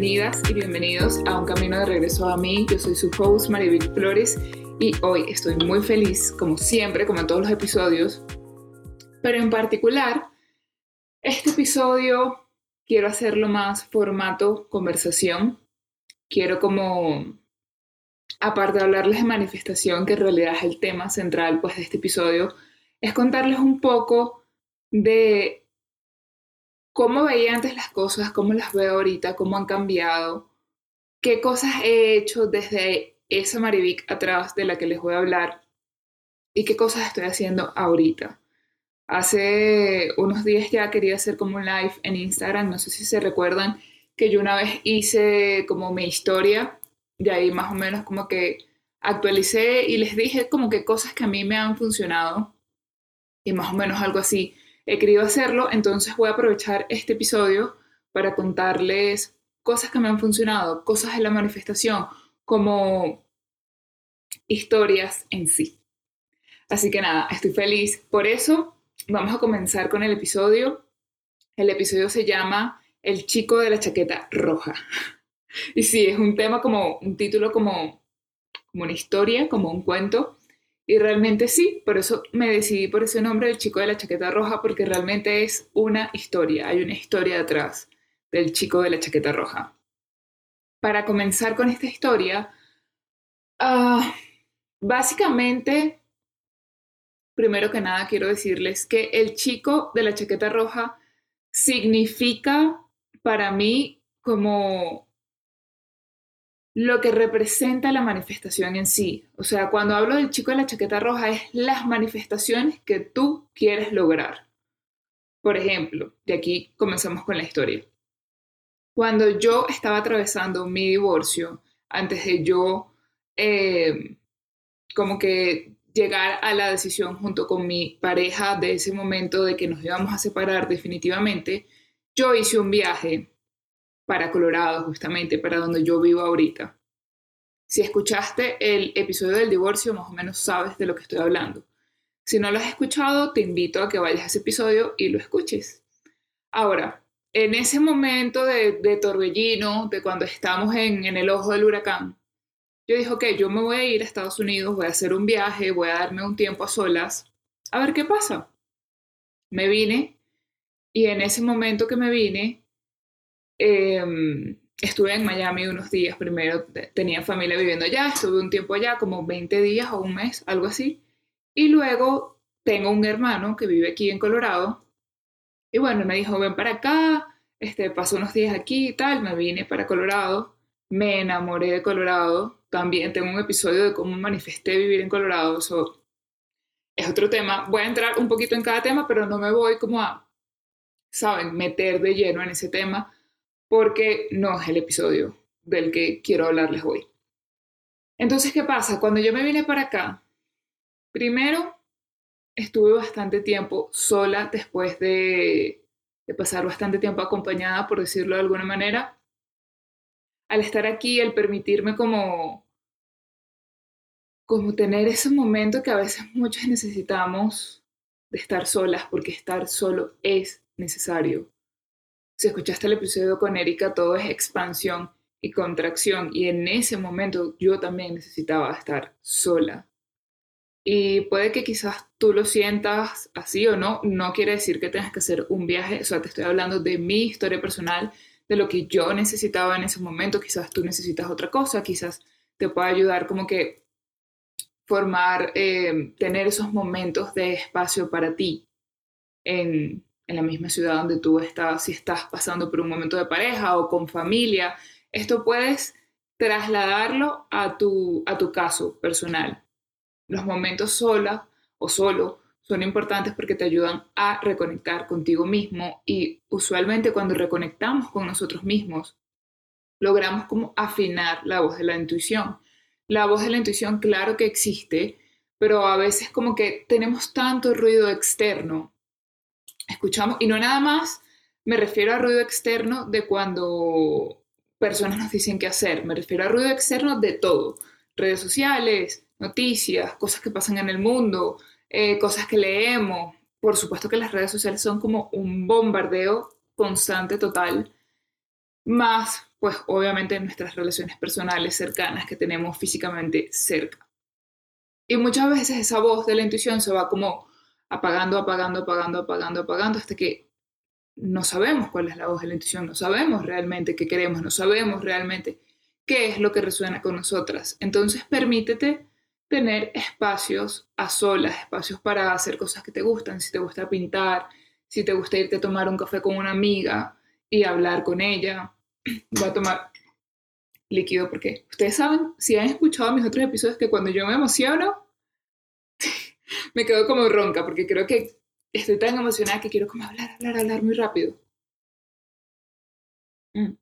bienvenidas y bienvenidos a Un Camino de Regreso a mí. Yo soy su host, Maribel Flores, y hoy estoy muy feliz, como siempre, como en todos los episodios, pero en particular, este episodio quiero hacerlo más formato conversación. Quiero como, aparte de hablarles de manifestación, que en realidad es el tema central pues, de este episodio, es contarles un poco de cómo veía antes las cosas, cómo las veo ahorita, cómo han cambiado, qué cosas he hecho desde esa Marivic atrás de la que les voy a hablar y qué cosas estoy haciendo ahorita. Hace unos días ya quería hacer como un live en Instagram, no sé si se recuerdan que yo una vez hice como mi historia, de ahí más o menos como que actualicé y les dije como que cosas que a mí me han funcionado y más o menos algo así he querido hacerlo, entonces voy a aprovechar este episodio para contarles cosas que me han funcionado, cosas de la manifestación, como historias en sí. Así que nada, estoy feliz. Por eso vamos a comenzar con el episodio. El episodio se llama El chico de la chaqueta roja. Y sí, es un tema como un título como, como una historia, como un cuento. Y realmente sí, por eso me decidí por ese nombre, el chico de la chaqueta roja, porque realmente es una historia, hay una historia detrás del chico de la chaqueta roja. Para comenzar con esta historia, ah, básicamente, primero que nada quiero decirles que el chico de la chaqueta roja significa para mí como lo que representa la manifestación en sí. O sea, cuando hablo del chico de la chaqueta roja es las manifestaciones que tú quieres lograr. Por ejemplo, de aquí comenzamos con la historia. Cuando yo estaba atravesando mi divorcio, antes de yo eh, como que llegar a la decisión junto con mi pareja de ese momento de que nos íbamos a separar definitivamente, yo hice un viaje para Colorado, justamente, para donde yo vivo ahorita. Si escuchaste el episodio del divorcio, más o menos sabes de lo que estoy hablando. Si no lo has escuchado, te invito a que vayas a ese episodio y lo escuches. Ahora, en ese momento de, torbellino, de cuando estamos en, en el ojo del huracán, yo dije, ok, yo me voy a ir a Estados Unidos, voy a hacer un viaje, voy a darme un tiempo a solas, a ver qué pasa. Me vine y en ese momento que me vine, Em, estuve en Miami unos días primero, tenía familia viviendo allá, estuve un tiempo allá, como 20 días o un mes, algo así. Y luego tengo un hermano que vive aquí en Colorado. Y bueno, me dijo, ven para acá, este, pasó unos días aquí y tal, me vine para Colorado, me enamoré de Colorado. También tengo un episodio de cómo manifesté vivir en Colorado, eso es otro tema. Voy a entrar un poquito en cada tema, pero no me voy como a, saben, meter de lleno en ese tema porque no es el episodio del que quiero hablarles hoy. Entonces, ¿qué pasa? Cuando yo me vine para acá, primero estuve bastante tiempo sola después de, pasar bastante tiempo acompañada, por decirlo de alguna manera. Al estar aquí, el permitirme como, como tener ese momento que a veces muchos necesitamos de estar solas, porque estar solo es necesario. Si escuchaste el episodio con Erika, todo es expansión y contracción. Y en ese momento yo también necesitaba estar sola. Y puede que quizás tú lo sientas así o no. No quiere decir que tengas que hacer un viaje. O sea, te estoy hablando de mi historia personal, de lo que yo necesitaba en ese momento. Quizás tú necesitas otra cosa. Quizás te pueda ayudar como que formar, eh, tener esos momentos de espacio para ti en, en la misma ciudad donde tú estás, si estás pasando por un momento de pareja o con familia. Esto puedes trasladarlo a tu, a tu caso personal. Los momentos sola o solo son importantes porque te ayudan a reconectar contigo mismo y usualmente cuando reconectamos con nosotros mismos, logramos como afinar la voz de la intuición. La voz de la intuición, claro que existe, pero a veces como que tenemos tanto ruido externo escuchamos, y no nada más me refiero a ruido externo de cuando personas nos dicen qué hacer, me refiero a ruido externo de todo, redes sociales, noticias, cosas que pasan en el mundo, eh, cosas que leemos. Por supuesto que las redes sociales son como un bombardeo constante, total. más pues obviamente nuestras relaciones personales cercanas que tenemos físicamente cerca. Y muchas veces esa voz de la intuición se va como apagando, apagando, apagando, apagando, apagando, hasta que no sabemos cuál es la voz de la intuición, no sabemos realmente qué queremos, no sabemos realmente qué es lo que resuena con nosotras. Entonces permítete tener espacios a solas, espacios para hacer cosas que te gustan, si te gusta pintar, si te gusta irte a tomar un café con una amiga y hablar con ella. Voy a tomar líquido porque ustedes saben, si han escuchado mis otros episodios, que cuando yo me emociono, me quedo como ronca porque creo que estoy tan emocionada que quiero como hablar, hablar, hablar muy rápido. Mm.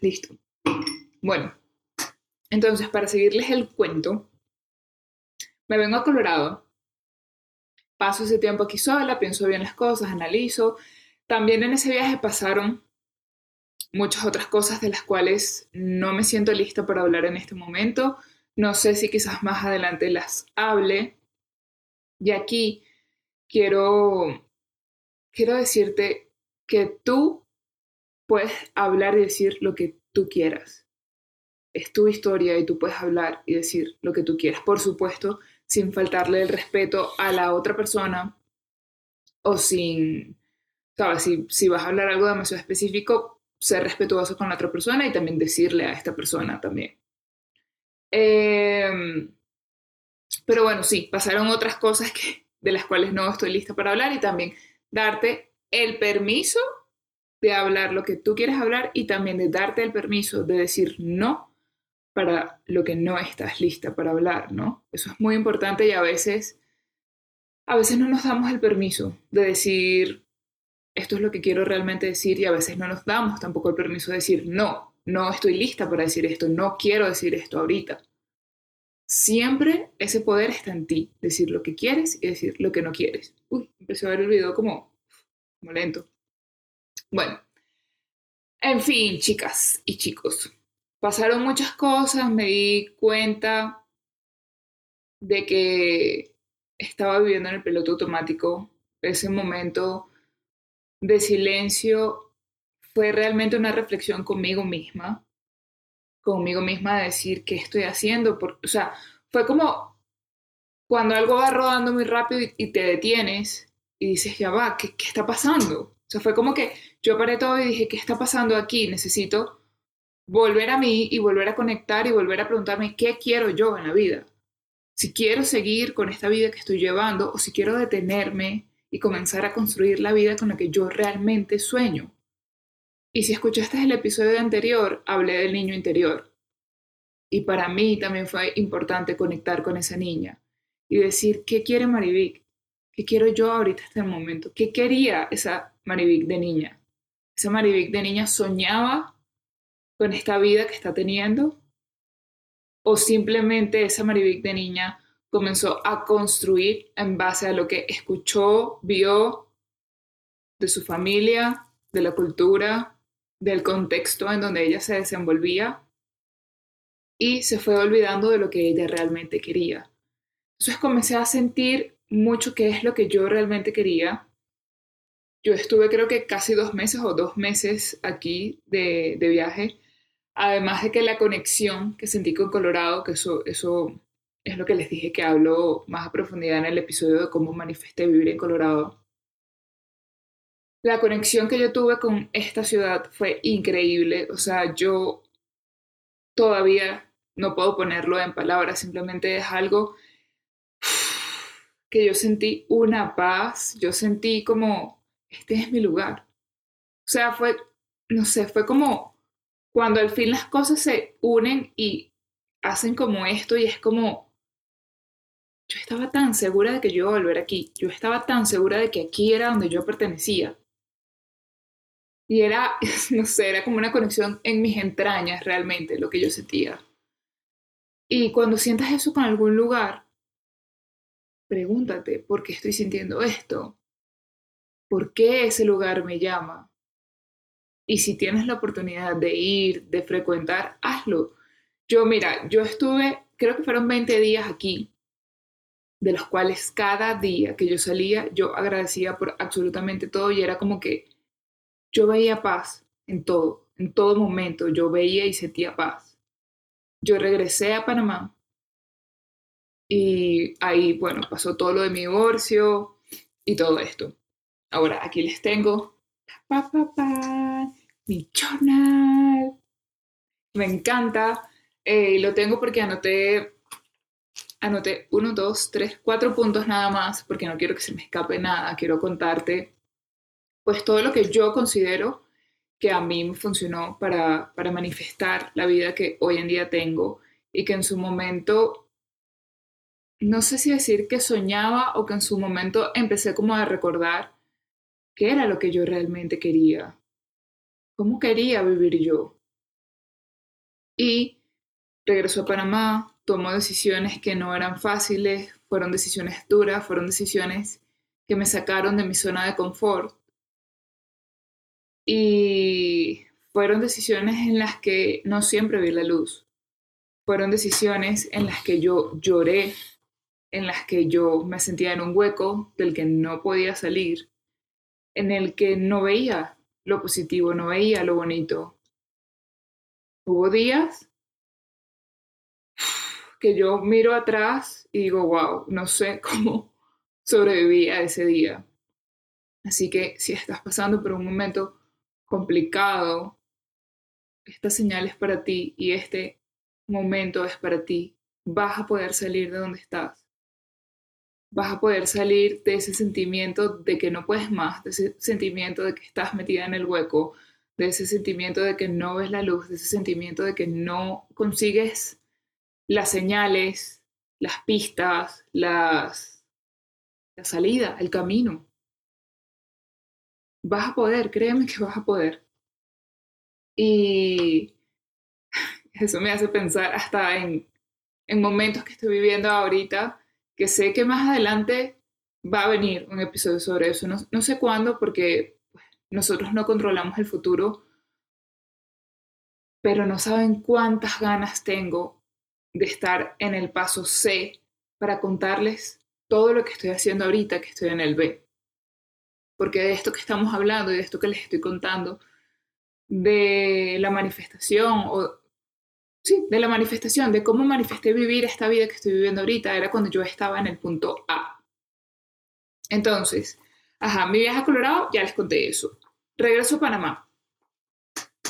Listo. Bueno, entonces para seguirles el cuento, me vengo a Colorado, paso ese tiempo aquí sola, pienso bien las cosas, analizo. También en ese viaje pasaron muchas otras cosas de las cuales no me siento lista para hablar en este momento. No sé si quizás más adelante las hable. Y aquí quiero, quiero decirte que tú puedes hablar y decir lo que tú quieras. Es tu historia y tú puedes hablar y decir lo que tú quieras. Por supuesto, sin faltarle el respeto a la otra persona o sin, sabes, si, si vas a hablar algo demasiado específico, ser respetuoso con la otra persona y también decirle a esta persona también. Em, pero bueno, sí, pasaron otras cosas que, de las cuales no estoy lista para hablar y también darte el permiso de hablar lo que tú quieres hablar y también de darte el permiso de decir no para lo que no estás lista para hablar, ¿no? Eso es muy importante y a veces a veces no nos damos el permiso de decir esto es lo que quiero realmente decir y a veces no nos damos tampoco el permiso de decir no, no estoy lista para decir esto, no quiero decir esto ahorita. Siempre ese poder está en ti, decir lo que quieres y decir lo que no quieres. Uy, empecé a ver el video como, como lento. Bueno, en fin, chicas y chicos, pasaron muchas cosas, me di cuenta de que estaba viviendo en el piloto automático. Ese momento de silencio fue realmente una reflexión conmigo misma conmigo misma de decir qué estoy haciendo. o sea, fue como cuando algo va rodando muy rápido y, te detienes y dices, ya va, ¿qué, ¿qué, está pasando? O sea, fue como que yo paré todo y dije, ¿qué está pasando aquí? Necesito volver a mí y volver a conectar y volver a preguntarme qué quiero yo en la vida. Si quiero seguir con esta vida que estoy llevando o si quiero detenerme y comenzar a construir la vida con la que yo realmente sueño. Y si escuchaste el episodio anterior, hablé del niño interior. Y para mí también fue importante conectar con esa niña y decir, ¿qué quiere Marivic? ¿Qué quiero yo ahorita en este momento? ¿Qué quería esa Marivic de niña? ¿Esa Marivic de niña soñaba con esta vida que está teniendo? ¿O simplemente esa Marivic de niña comenzó a construir en base a lo que escuchó, vio de su familia, de la cultura, del contexto en donde ella se desenvolvía y se fue olvidando de lo que ella realmente quería. Entonces comencé a sentir mucho qué es lo que yo realmente quería. Yo estuve creo que casi dos meses o dos meses aquí de, viaje, además de que la conexión que sentí con Colorado, que eso, eso es lo que les dije que hablo más a profundidad en el episodio de cómo manifesté vivir en Colorado la conexión que yo tuve con esta ciudad fue increíble. O sea, yo todavía no puedo ponerlo en palabras, simplemente es algo que yo sentí una paz, yo sentí como, este es mi lugar. O sea, fue, no sé, fue como cuando al fin las cosas se unen y hacen como esto y es como, yo estaba tan segura de que yo iba a volver aquí, yo estaba tan segura de que aquí era donde yo pertenecía. Y era, no sé, era como una conexión en mis entrañas realmente lo que yo sentía. Y cuando sientas eso con algún lugar, pregúntate, ¿por qué estoy sintiendo esto? ¿Por qué ese lugar me llama? Y si tienes la oportunidad de ir, de frecuentar, hazlo. Yo, mira, yo estuve, creo que fueron 20 días aquí, de los cuales cada día que yo salía, yo agradecía por absolutamente todo y era como que yo veía paz en todo, en todo momento. Yo veía y sentía paz. Yo regresé a Panamá y ahí, bueno, pasó todo lo de mi divorcio y todo esto. Ahora, aquí les tengo pa, pa, pa, mi journal. Me encanta. Eh, lo tengo porque anoté, anoté uno, dos, tres, cuatro puntos nada más, porque no quiero que se me escape nada. Quiero contarte, pues, todo lo que yo considero que a mí me funcionó para, para manifestar la vida que hoy en día tengo y que en su momento, no sé si decir que soñaba o que en su momento empecé como a recordar qué era lo que yo realmente quería, cómo quería vivir yo. Y regresó a Panamá, tomó decisiones que no eran fáciles, fueron decisiones duras, fueron decisiones que me sacaron de mi zona de confort. Y fueron decisiones en las que no siempre vi la luz. Fueron decisiones en las que yo lloré, en las que yo me sentía en un hueco del que no podía salir, en el que no veía lo positivo, no veía lo bonito. Hubo días que yo miro atrás y digo, wow, no sé cómo sobreviví a ese día. Así que si estás pasando por un momento complicado, esta señal es para ti y este momento es para ti. Vas a poder salir de donde estás. Vas a poder salir de ese sentimiento de que no puedes más, de ese sentimiento de que estás metida en el hueco, de ese sentimiento de que no ves la luz, de ese sentimiento de que no consigues las señales, las pistas, las, la salida, el camino. Vas a poder, créeme que vas a poder. Y eso me hace pensar hasta en, en momentos que estoy viviendo ahorita, que sé que más adelante va a venir un episodio sobre eso. No, sé cuándo, porque nosotros no controlamos el futuro, pero no saben cuántas ganas tengo de estar en el paso C para contarles todo lo que estoy haciendo ahorita que estoy en el B. Porque de esto que estamos hablando y de esto que les estoy contando, de la manifestación o sí, de la manifestación, de cómo manifesté vivir esta vida que estoy viviendo ahorita, era cuando yo estaba en el punto A. Entonces, ajá, mi viaje a Colorado, ya les conté eso. Regreso a Panamá.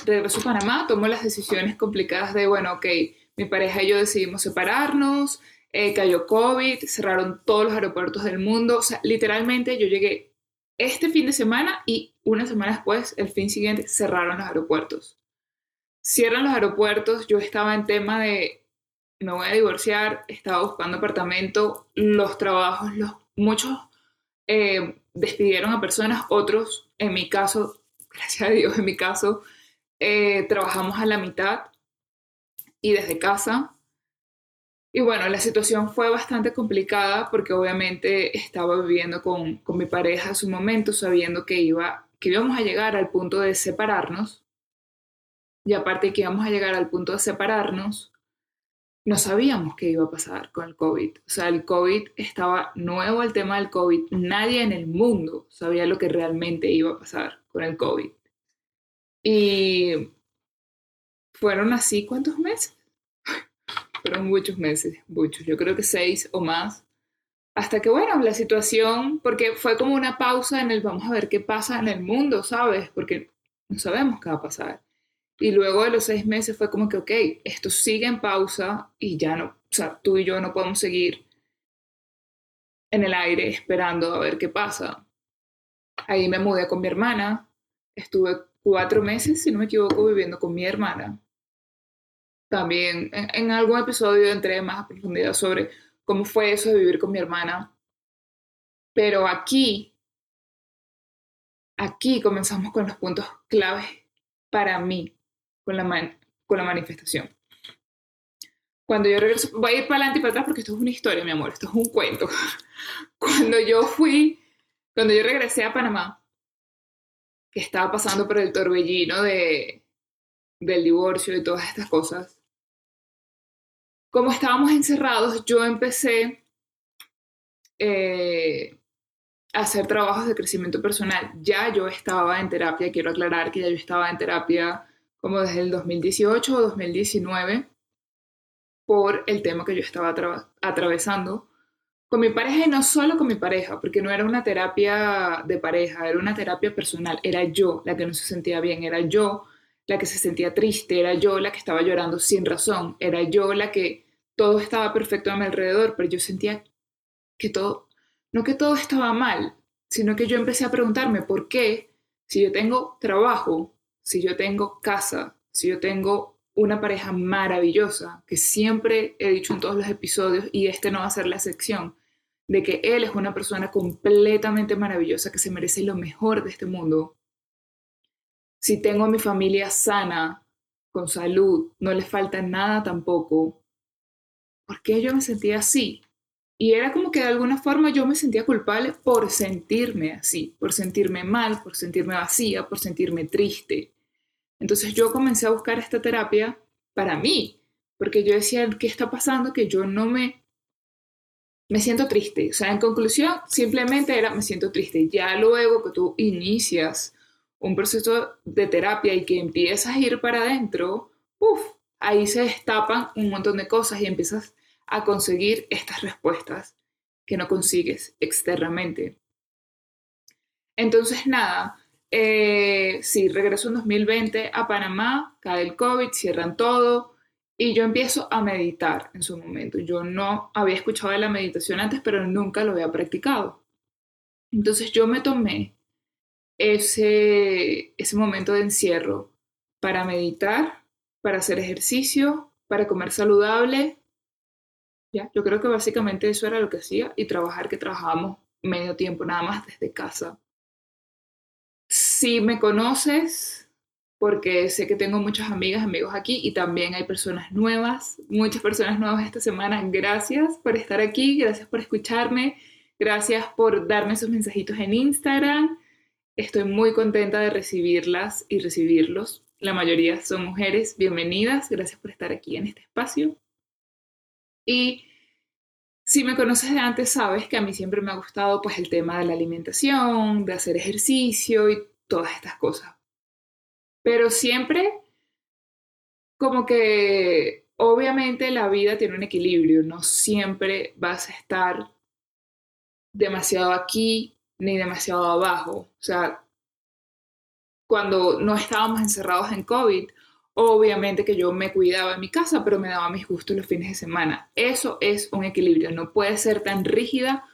Regreso a Panamá, tomo las decisiones complicadas de, bueno, ok, mi pareja y yo decidimos separarnos, eh, cayó COVID, cerraron todos los aeropuertos del mundo, o sea, literalmente yo llegué este fin de semana y una semana después, el fin siguiente, cerraron los aeropuertos. Cierran los aeropuertos, yo estaba en tema de, me voy a divorciar, estaba buscando apartamento, los trabajos, los, muchos eh, despidieron a personas, otros, en mi caso, gracias a Dios, en mi caso, eh, trabajamos a la mitad y desde casa. Y bueno, la situación fue bastante complicada porque obviamente estaba viviendo con, con mi pareja en su momento, sabiendo que, iba, que íbamos a llegar al punto de separarnos. Y aparte que íbamos a llegar al punto de separarnos, no sabíamos qué iba a pasar con el COVID. O sea, el COVID estaba nuevo el tema del COVID. Nadie en el mundo sabía lo que realmente iba a pasar con el COVID. Y fueron así, ¿cuántos meses? Fueron muchos meses, muchos, yo creo que seis o más. Hasta que, bueno, la situación, porque fue como una pausa en el vamos a ver qué pasa en el mundo, ¿sabes? Porque no sabemos qué va a pasar. Y luego de los seis meses fue como que, ok, esto sigue en pausa y ya no, o sea, tú y yo no podemos seguir en el aire esperando a ver qué pasa. Ahí me mudé con mi hermana, estuve cuatro meses, si no me equivoco, viviendo con mi hermana. También en, algún episodio entré más a profundidad sobre cómo fue eso de vivir con mi hermana. Pero aquí, aquí comenzamos con los puntos claves para mí con la, con la manifestación. Cuando yo regreso, voy a ir para adelante y para atrás porque esto es una historia, mi amor, esto es un cuento. Cuando yo fui, cuando yo regresé a Panamá, que estaba pasando por el torbellino de, del divorcio y todas estas cosas, como estábamos encerrados, yo empecé eh, hacer trabajos de crecimiento personal. Ya yo estaba en terapia, quiero aclarar que ya yo estaba en terapia como desde el 2018 o 2019 por el tema que yo estaba atravesando con mi pareja y no solo con mi pareja, porque no era una terapia de pareja, era una terapia personal, era yo la que no se sentía bien, era yo la que se sentía triste, era yo la que estaba llorando sin razón, era yo la que todo estaba perfecto a mi alrededor, pero yo sentía que todo, no que todo estaba mal, sino que yo empecé a preguntarme por qué, si yo tengo trabajo, si yo tengo casa, si yo tengo una pareja maravillosa, que siempre he dicho en todos los episodios, y este no va a ser la excepción, de que Él es una persona completamente maravillosa que se merece lo mejor de este mundo. Si tengo a mi familia sana, con salud, no le falta nada tampoco, ¿por qué yo me sentía así? Y era como que de alguna forma yo me sentía culpable por sentirme así, por sentirme mal, por sentirme vacía, por sentirme triste. Entonces yo comencé a buscar esta terapia para mí, porque yo decía, ¿qué está pasando? Que yo no me me siento triste. O sea, en conclusión, simplemente era me siento triste. Ya luego que tú inicias un proceso de terapia y que empiezas a ir para adentro, uff, ahí se destapan un montón de cosas y empiezas a conseguir estas respuestas que no consigues externamente. Entonces, nada, eh, sí, regreso en 2020 a Panamá, cae el COVID, cierran todo, y yo empiezo a meditar en su momento. Yo no había escuchado de la meditación antes, pero nunca lo había practicado. Entonces yo me tomé ese, ese momento de encierro para meditar, para hacer ejercicio, para comer saludable. Yo creo que básicamente eso era lo que hacía y trabajar, que trabajábamos medio tiempo nada más desde casa. Si me conoces, porque sé que tengo muchas amigas, amigos aquí y también hay personas nuevas, muchas personas nuevas esta semana. Gracias por estar aquí, gracias por escucharme, gracias por darme esos mensajitos en Instagram. Estoy muy contenta de recibirlas y recibirlos. La mayoría son mujeres. Bienvenidas, gracias por estar aquí en este espacio. Y si me conoces de antes, sabes que a mí siempre me ha gustado pues el tema de la alimentación, de hacer ejercicio y todas estas cosas pero siempre como que obviamente la vida tiene un equilibrio, no siempre vas a estar demasiado aquí ni demasiado abajo. O sea, cuando no estábamos encerrados en COVID, obviamente que yo me cuidaba en mi casa, pero me daba mis gustos los fines de semana. Eso es un equilibrio, no puede ser tan rígida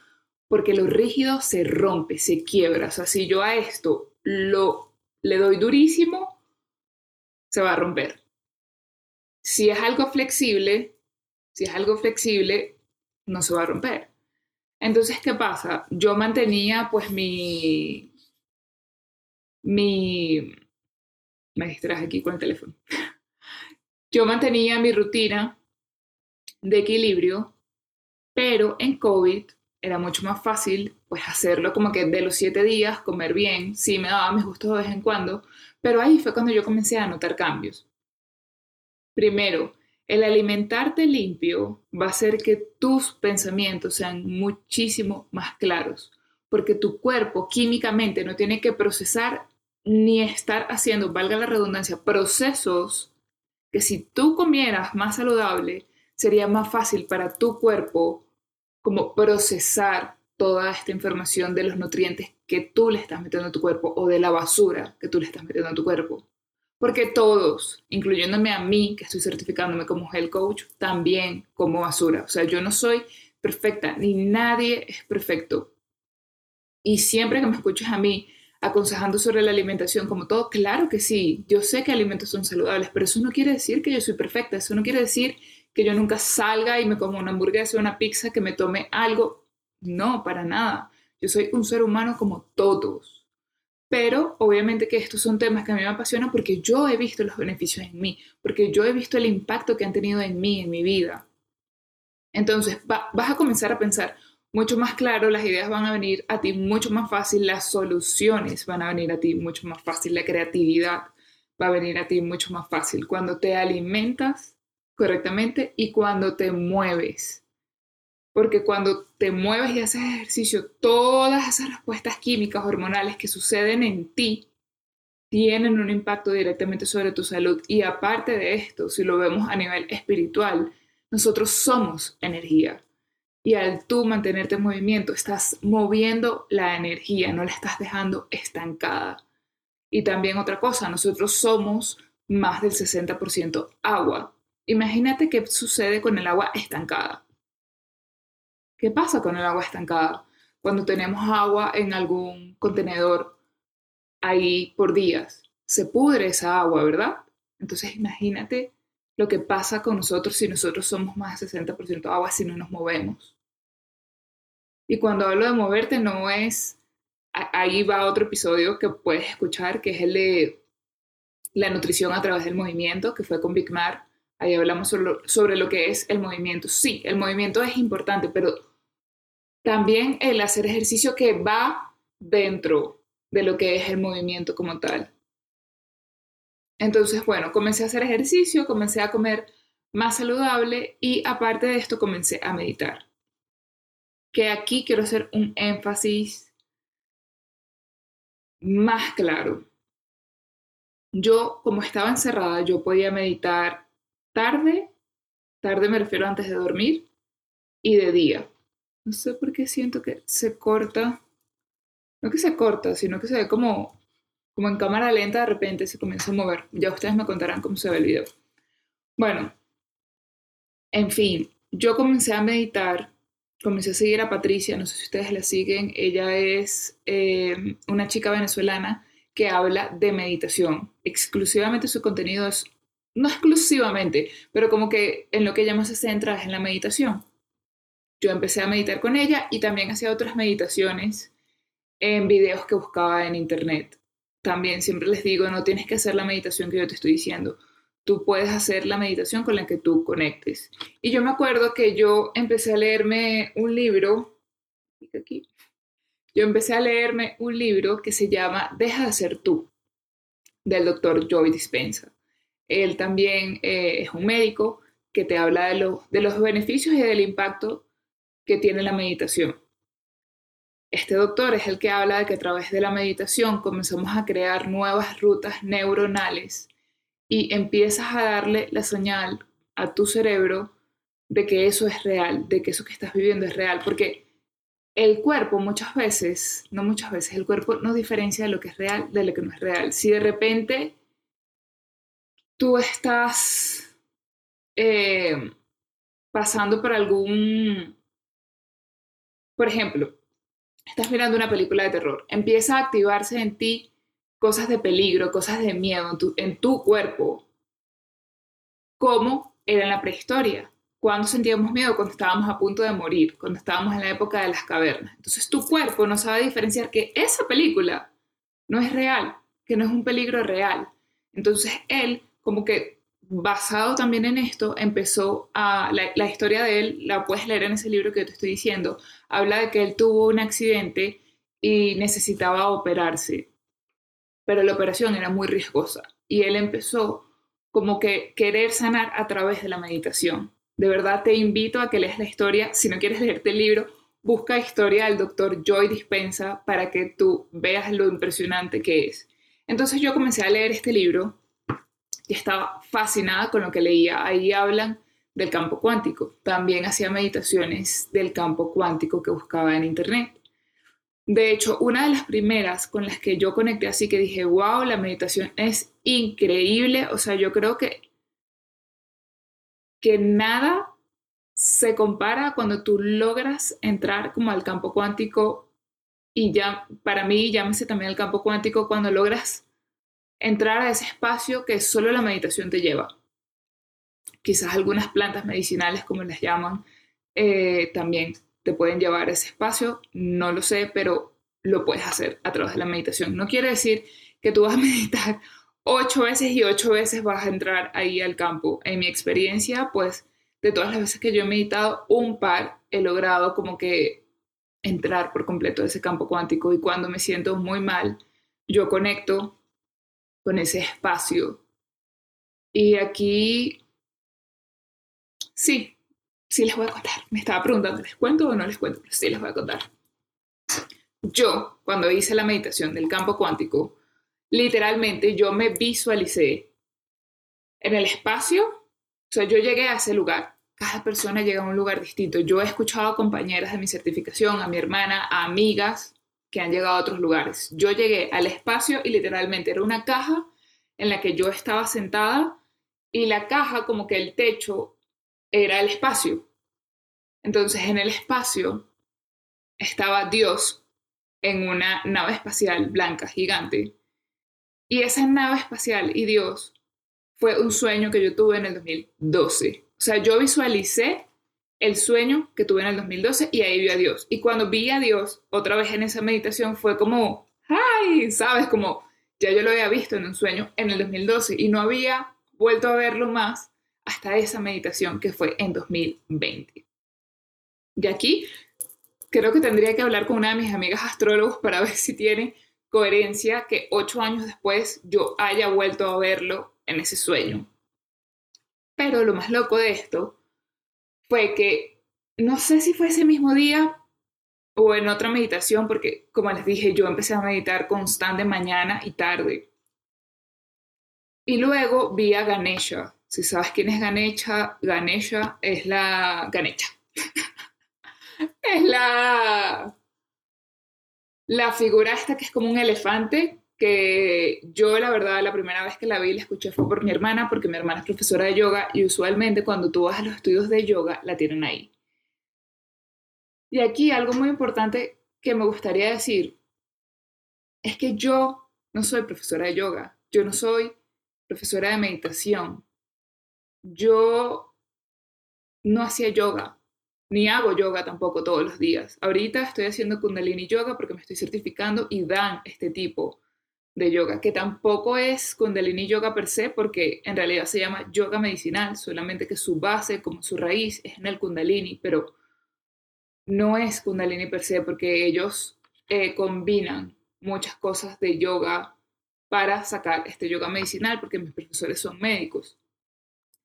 porque lo rígido se rompe, se quiebra. O sea, si yo a esto lo le doy durísimo, se va a romper. Si es algo flexible, si es algo flexible, no se va a romper. Entonces, ¿qué pasa? Yo mantenía pues mi... mi... Me distraje aquí con el teléfono. Yo mantenía mi rutina de equilibrio, pero en COVID era mucho más fácil pues hacerlo como que de los siete días, comer bien, sí me daba mis gustos de vez en cuando, pero ahí fue cuando yo comencé a notar cambios. Primero, el alimentarte limpio va a hacer que tus pensamientos sean muchísimo más claros, porque tu cuerpo químicamente no tiene que procesar ni estar haciendo, valga la redundancia, procesos que si tú comieras más saludable, sería más fácil para tu cuerpo como procesar toda esta información de los nutrientes que tú le estás metiendo a tu cuerpo o de la basura que tú le estás metiendo a tu cuerpo. Porque todos, incluyéndome a mí, que estoy certificándome como health coach, también como basura. O sea, yo no soy perfecta, ni nadie es perfecto. Y siempre que me escuches a mí aconsejando sobre la alimentación como todo, claro que sí, yo sé que alimentos son saludables, pero eso no quiere decir que yo soy perfecta, eso no quiere decir que yo nunca salga y me como una hamburguesa o una pizza, que me tome algo. No, para nada. Yo soy un ser humano como todos. Pero obviamente que estos son temas que a mí me apasionan porque yo he visto los beneficios en mí, porque yo he visto el impacto que han tenido en mí, en mi vida. Entonces vas a comenzar a pensar mucho más claro, las ideas van a venir a ti mucho más fácil, las soluciones van a venir a ti mucho más fácil, la creatividad va a venir a ti mucho más fácil cuando te alimentas correctamente y cuando te mueves porque cuando te mueves y haces ejercicio, todas esas respuestas químicas hormonales que suceden en ti tienen un impacto directamente sobre tu salud. Y aparte de esto, si lo vemos a nivel espiritual, nosotros somos energía. Y al tú mantenerte en movimiento, estás moviendo la energía, no la estás dejando estancada. Y también otra cosa, nosotros somos más del 60% agua. Imagínate qué sucede con el agua estancada. ¿Qué pasa con el agua estancada? Cuando tenemos agua en algún contenedor ahí por días, se pudre esa agua, ¿verdad? Entonces imagínate lo que pasa con nosotros si nosotros somos más de 60% agua si no nos movemos. Y cuando hablo de moverte no es, ahí va otro episodio que puedes escuchar, que es el de la nutrición a través del movimiento, que fue con Big Mar. Ahí hablamos sobre, lo que es el movimiento. Sí, el movimiento es importante, pero también el hacer ejercicio que va dentro de lo que es el movimiento como tal. Entonces, bueno, comencé a hacer ejercicio, comencé a comer más saludable y aparte de esto comencé a meditar. Que aquí quiero hacer un énfasis más claro. Yo, como estaba encerrada, yo podía meditar tarde, tarde me refiero antes de dormir, y de día. No sé por qué siento que se corta, no que se corta, sino que se ve como como en cámara lenta de repente se comienza a mover. Ya ustedes me contarán cómo se ve el video. Bueno, en fin, yo comencé a meditar, comencé a seguir a Patricia, no sé si ustedes la siguen, ella es eh, una chica venezolana que habla de meditación. Exclusivamente su contenido es, no exclusivamente, pero como que en lo que ella más se centra es en la meditación. Yo empecé a meditar con ella y también hacía otras meditaciones en videos que buscaba en internet también siempre les digo, no tienes que hacer la meditación que yo te estoy diciendo. Tú puedes hacer la meditación con la que tú conectes. Y yo me acuerdo que yo empecé a leerme un libro, yo empecé a leerme un libro que se llama Deja de ser tú, del doctor Joey Dispensa. Él también eh, es un médico que te habla de, de los beneficios y del impacto que tiene la meditación. Este doctor es el que habla de que a través de la meditación comenzamos a crear nuevas rutas neuronales y empiezas a darle la señal a tu cerebro de que eso es real, de que eso que estás viviendo es real, porque el cuerpo muchas veces, no muchas veces, el cuerpo no diferencia de lo que es real de lo que no es real. Si de repente tú estás eh, pasando por algún, por ejemplo, estás mirando una película de terror, empieza a activarse en ti cosas de peligro, cosas de miedo en tu, cuerpo, como era en la prehistoria. Cuando sentíamos miedo, cuando estábamos a punto de morir, cuando estábamos en la época de las cavernas. Entonces tu cuerpo no sabe diferenciar que esa película no es real, que no es un peligro real. Entonces él como que basado también en esto, empezó a, la, historia de él, la puedes leer en ese libro que te estoy diciendo, habla de que él tuvo un accidente y necesitaba operarse, pero la operación era muy riesgosa y él empezó como que querer sanar a través de la meditación. De verdad te invito a que leas la historia, si no quieres leerte el libro, busca historia del doctor Joy Dispensa para que tú veas lo impresionante que es. Entonces yo comencé a leer este libro y estaba fascinada con lo que leía. Ahí hablan del campo cuántico. También hacía meditaciones del campo cuántico que buscaba en internet. De hecho, una de las primeras con las que yo conecté así que dije, wow, la meditación es increíble. O sea, yo creo que, que nada se compara cuando tú logras entrar como al campo cuántico y ya, para mí, llámese también el campo cuántico, cuando logras entrar a ese espacio que solo la meditación te lleva. Quizás algunas plantas medicinales, como las llaman, eh, también pueden llevar ese espacio, no lo sé, pero lo puedes hacer a través de la meditación. No quiere decir que tú vas a meditar ocho veces y ocho veces vas a entrar ahí al campo. En mi experiencia, pues de todas las veces que yo he meditado, un par he logrado como que entrar por completo a ese campo cuántico y cuando me siento muy mal, yo conecto con ese espacio. Y aquí, sí, sí les voy a contar. Me estaba preguntando, ¿les cuento o no les cuento? Sí les voy a contar. Yo, cuando hice la meditación del campo cuántico, literalmente yo me visualicé en el espacio, o sea, yo llegué a ese lugar. Cada persona llega a un lugar distinto. Yo he escuchado a compañeras de mi certificación, a mi hermana, a amigas que han llegado a otros lugares. Yo llegué al espacio y literalmente era una caja en la que yo estaba sentada y la caja como que el techo era el espacio. Entonces en el espacio estaba Dios en una nave espacial blanca gigante. Y esa nave espacial y Dios fue un sueño que yo tuve en el 2012. O sea, yo visualicé el sueño que tuve en el 2012 y ahí vi a Dios. Y cuando vi a Dios otra vez en esa meditación fue como, ¡ay! ¿Sabes? Como ya yo lo había visto en un sueño en el 2012 y no había vuelto a verlo más hasta esa meditación que fue en 2020. Y aquí creo que tendría que hablar con una de mis amigas astrólogos para ver si tiene coherencia que ocho años después yo haya vuelto a verlo en ese sueño. Pero lo más loco de esto fue que no sé si fue ese mismo día o en otra meditación, porque como les dije, yo empecé a meditar constante mañana y tarde. Y luego vi a Ganesha. Si sabes quién es Ganesha, Ganesha es la Ganesha. es la la figura esta que es como un elefante que yo la verdad la primera vez que la vi la escuché fue por mi hermana, porque mi hermana es profesora de yoga y usualmente cuando tú vas a los estudios de yoga la tienen ahí. Y aquí algo muy importante que me gustaría decir es que yo no soy profesora de yoga, yo no soy profesora de meditación, yo no hacía yoga, ni hago yoga tampoco todos los días. Ahorita estoy haciendo kundalini yoga porque me estoy certificando y dan este tipo de yoga, que tampoco es Kundalini Yoga per se, porque en realidad se llama yoga medicinal, solamente que su base, como su raíz, es en el Kundalini, pero no es Kundalini per se, porque ellos eh, combinan muchas cosas de yoga para sacar este yoga medicinal, porque mis profesores son médicos.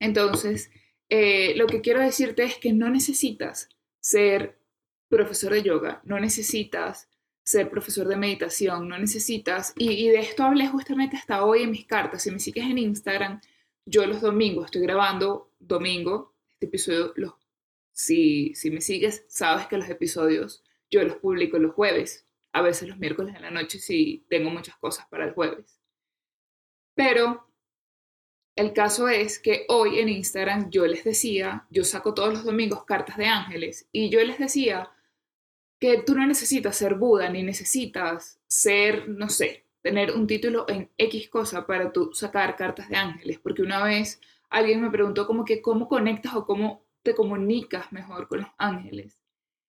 Entonces, eh, lo que quiero decirte es que no necesitas ser profesor de yoga, no necesitas ser profesor de meditación, no necesitas, y, de esto hablé justamente hasta hoy en mis cartas, si me sigues en Instagram, yo los domingos estoy grabando domingo, este episodio, los, si, si me sigues, sabes que los episodios yo los publico los jueves, a veces los miércoles en la noche si tengo muchas cosas para el jueves. Pero el caso es que hoy en Instagram yo les decía, yo saco todos los domingos cartas de ángeles y yo les decía, que tú no necesitas ser Buda ni necesitas ser, no sé, tener un título en X cosa para tú sacar cartas de ángeles, porque una vez alguien me preguntó como que cómo conectas o cómo te comunicas mejor con los ángeles.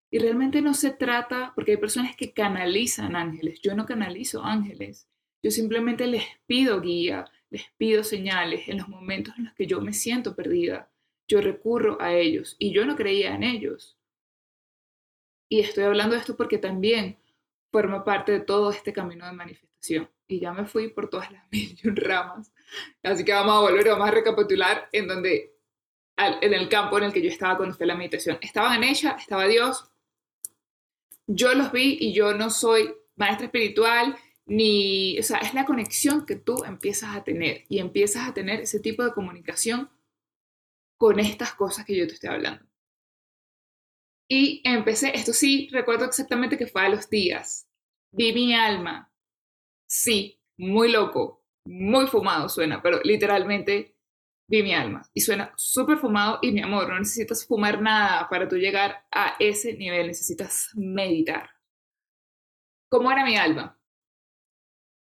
Y realmente no se trata, porque hay personas que canalizan ángeles, yo no canalizo ángeles, yo simplemente les pido guía, les pido señales en los momentos en los que yo me siento perdida, yo recurro a ellos y yo no creía en ellos. Y estoy hablando de esto porque también forma parte de todo este camino de manifestación. Y ya me fui por todas las mil ramas. Así que vamos a volver, vamos a recapitular en donde, en el campo en el que yo estaba cuando fue la meditación. Estaba en ella, estaba Dios. Yo los vi y yo no soy maestra espiritual, ni, o sea, es la conexión que tú empiezas a tener y empiezas a tener ese tipo de comunicación con estas cosas que yo te estoy hablando. Y empecé, esto sí, recuerdo exactamente que fue a los días. Vi mi alma. Sí, muy loco, muy fumado suena, pero literalmente vi mi alma. Y suena súper fumado y mi amor, no necesitas fumar nada para tú llegar a ese nivel, necesitas meditar. ¿Cómo era mi alma?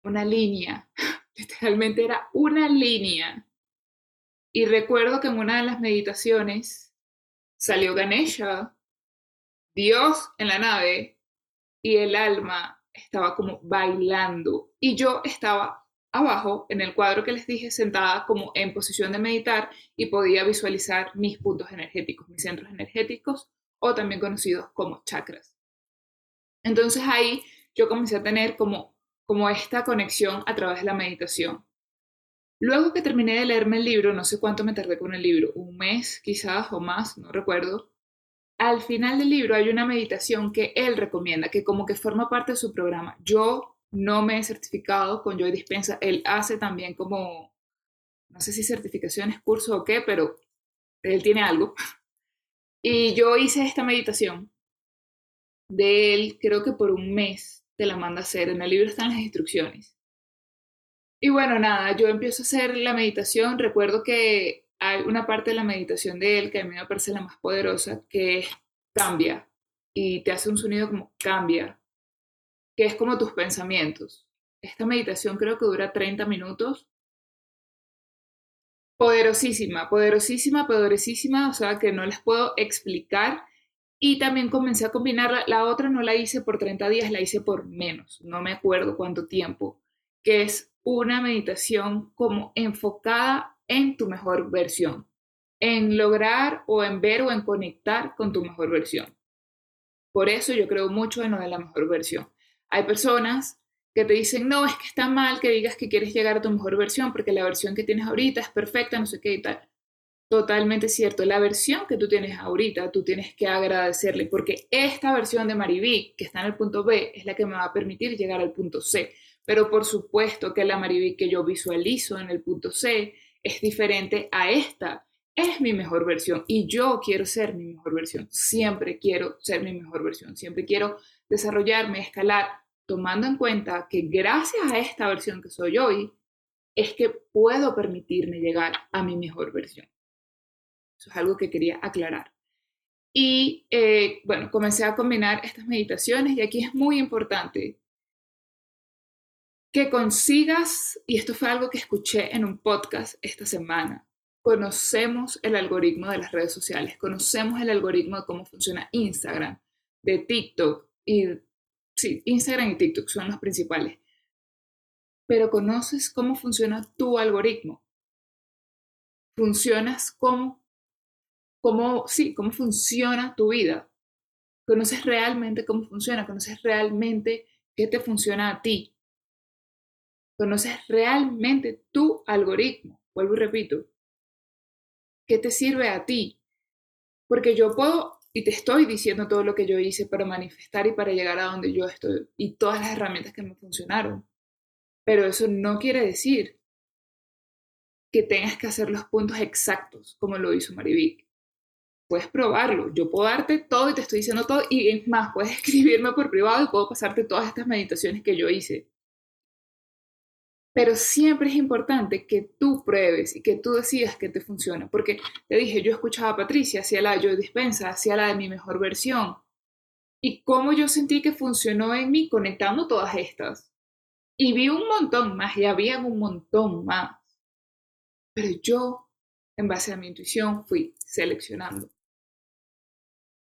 Una línea, literalmente era una línea. Y recuerdo que en una de las meditaciones salió Ganesha Dios en la nave y el alma estaba como bailando y yo estaba abajo en el cuadro que les dije sentada como en posición de meditar y podía visualizar mis puntos energéticos, mis centros energéticos o también conocidos como chakras. Entonces ahí yo comencé a tener como, como esta conexión a través de la meditación. Luego que terminé de leerme el libro, no sé cuánto me tardé con el libro, un mes quizás o más, no recuerdo, al final del libro hay una meditación que él recomienda, que como que forma parte de su programa. Yo no me he certificado con Joy Dispensa, él hace también como, no sé si certificaciones, curso o qué, pero él tiene algo. Y yo hice esta meditación de él, creo que por un mes te la manda a hacer. En el libro están las instrucciones. Y bueno, nada, yo empiezo a hacer la meditación. Recuerdo que hay una parte de la meditación de él que a mí me parece la más poderosa, que es cambia y te hace un sonido como cambia, que es como tus pensamientos. Esta meditación creo que dura 30 minutos. Poderosísima, poderosísima, poderosísima, o sea que no les puedo explicar. Y también comencé a combinarla. La otra no la hice por 30 días, la hice por menos, no me acuerdo cuánto tiempo, que es una meditación como enfocada en tu mejor versión, en lograr o en ver o en conectar con tu mejor versión. Por eso yo creo mucho en lo de la mejor versión. Hay personas que te dicen, no, es que está mal que digas que quieres llegar a tu mejor versión porque la versión que tienes ahorita es perfecta, no sé qué y tal. Totalmente cierto. La versión que tú tienes ahorita, tú tienes que agradecerle porque esta versión de Mariví, que está en el punto B, es la que me va a permitir llegar al punto C. Pero por supuesto que la Mariví que yo visualizo en el punto C es diferente a esta. Es mi mejor versión y yo quiero ser mi mejor versión. Siempre quiero ser mi mejor versión. Siempre quiero desarrollarme, escalar, tomando en cuenta que gracias a esta versión que soy hoy, es que puedo permitirme llegar a mi mejor versión. Eso es algo que quería aclarar. Y eh, bueno, comencé a combinar estas meditaciones y aquí es muy importante que consigas, y esto fue algo que escuché en un podcast esta semana, conocemos el algoritmo de las redes sociales, conocemos el algoritmo de cómo funciona Instagram, de TikTok, y sí, Instagram y TikTok son los principales. Pero conoces cómo funciona tu algoritmo. Funcionas como, como, sí, cómo funciona tu vida. Conoces realmente cómo funciona, conoces realmente qué te funciona a ti. Conoces realmente tu algoritmo. Vuelvo y repito. ¿Qué te sirve a ti? Porque yo puedo y te estoy diciendo todo lo que yo hice para manifestar y para llegar a donde yo estoy y todas las herramientas que me funcionaron. Pero eso no quiere decir que tengas que hacer los puntos exactos como lo hizo Marivic. Puedes probarlo. Yo puedo darte todo y te estoy diciendo todo y es más, puedes escribirme por privado y puedo pasarte todas estas meditaciones que yo hice. Pero siempre es importante que tú pruebes y que tú decidas que te funciona. Porque te dije, yo escuchaba a Patricia, hacía la yo dispensa, hacía la de mi mejor versión. Y cómo yo sentí que funcionó en mí conectando todas estas. Y vi un montón más y había un montón más. Pero yo, en base a mi intuición, fui seleccionando.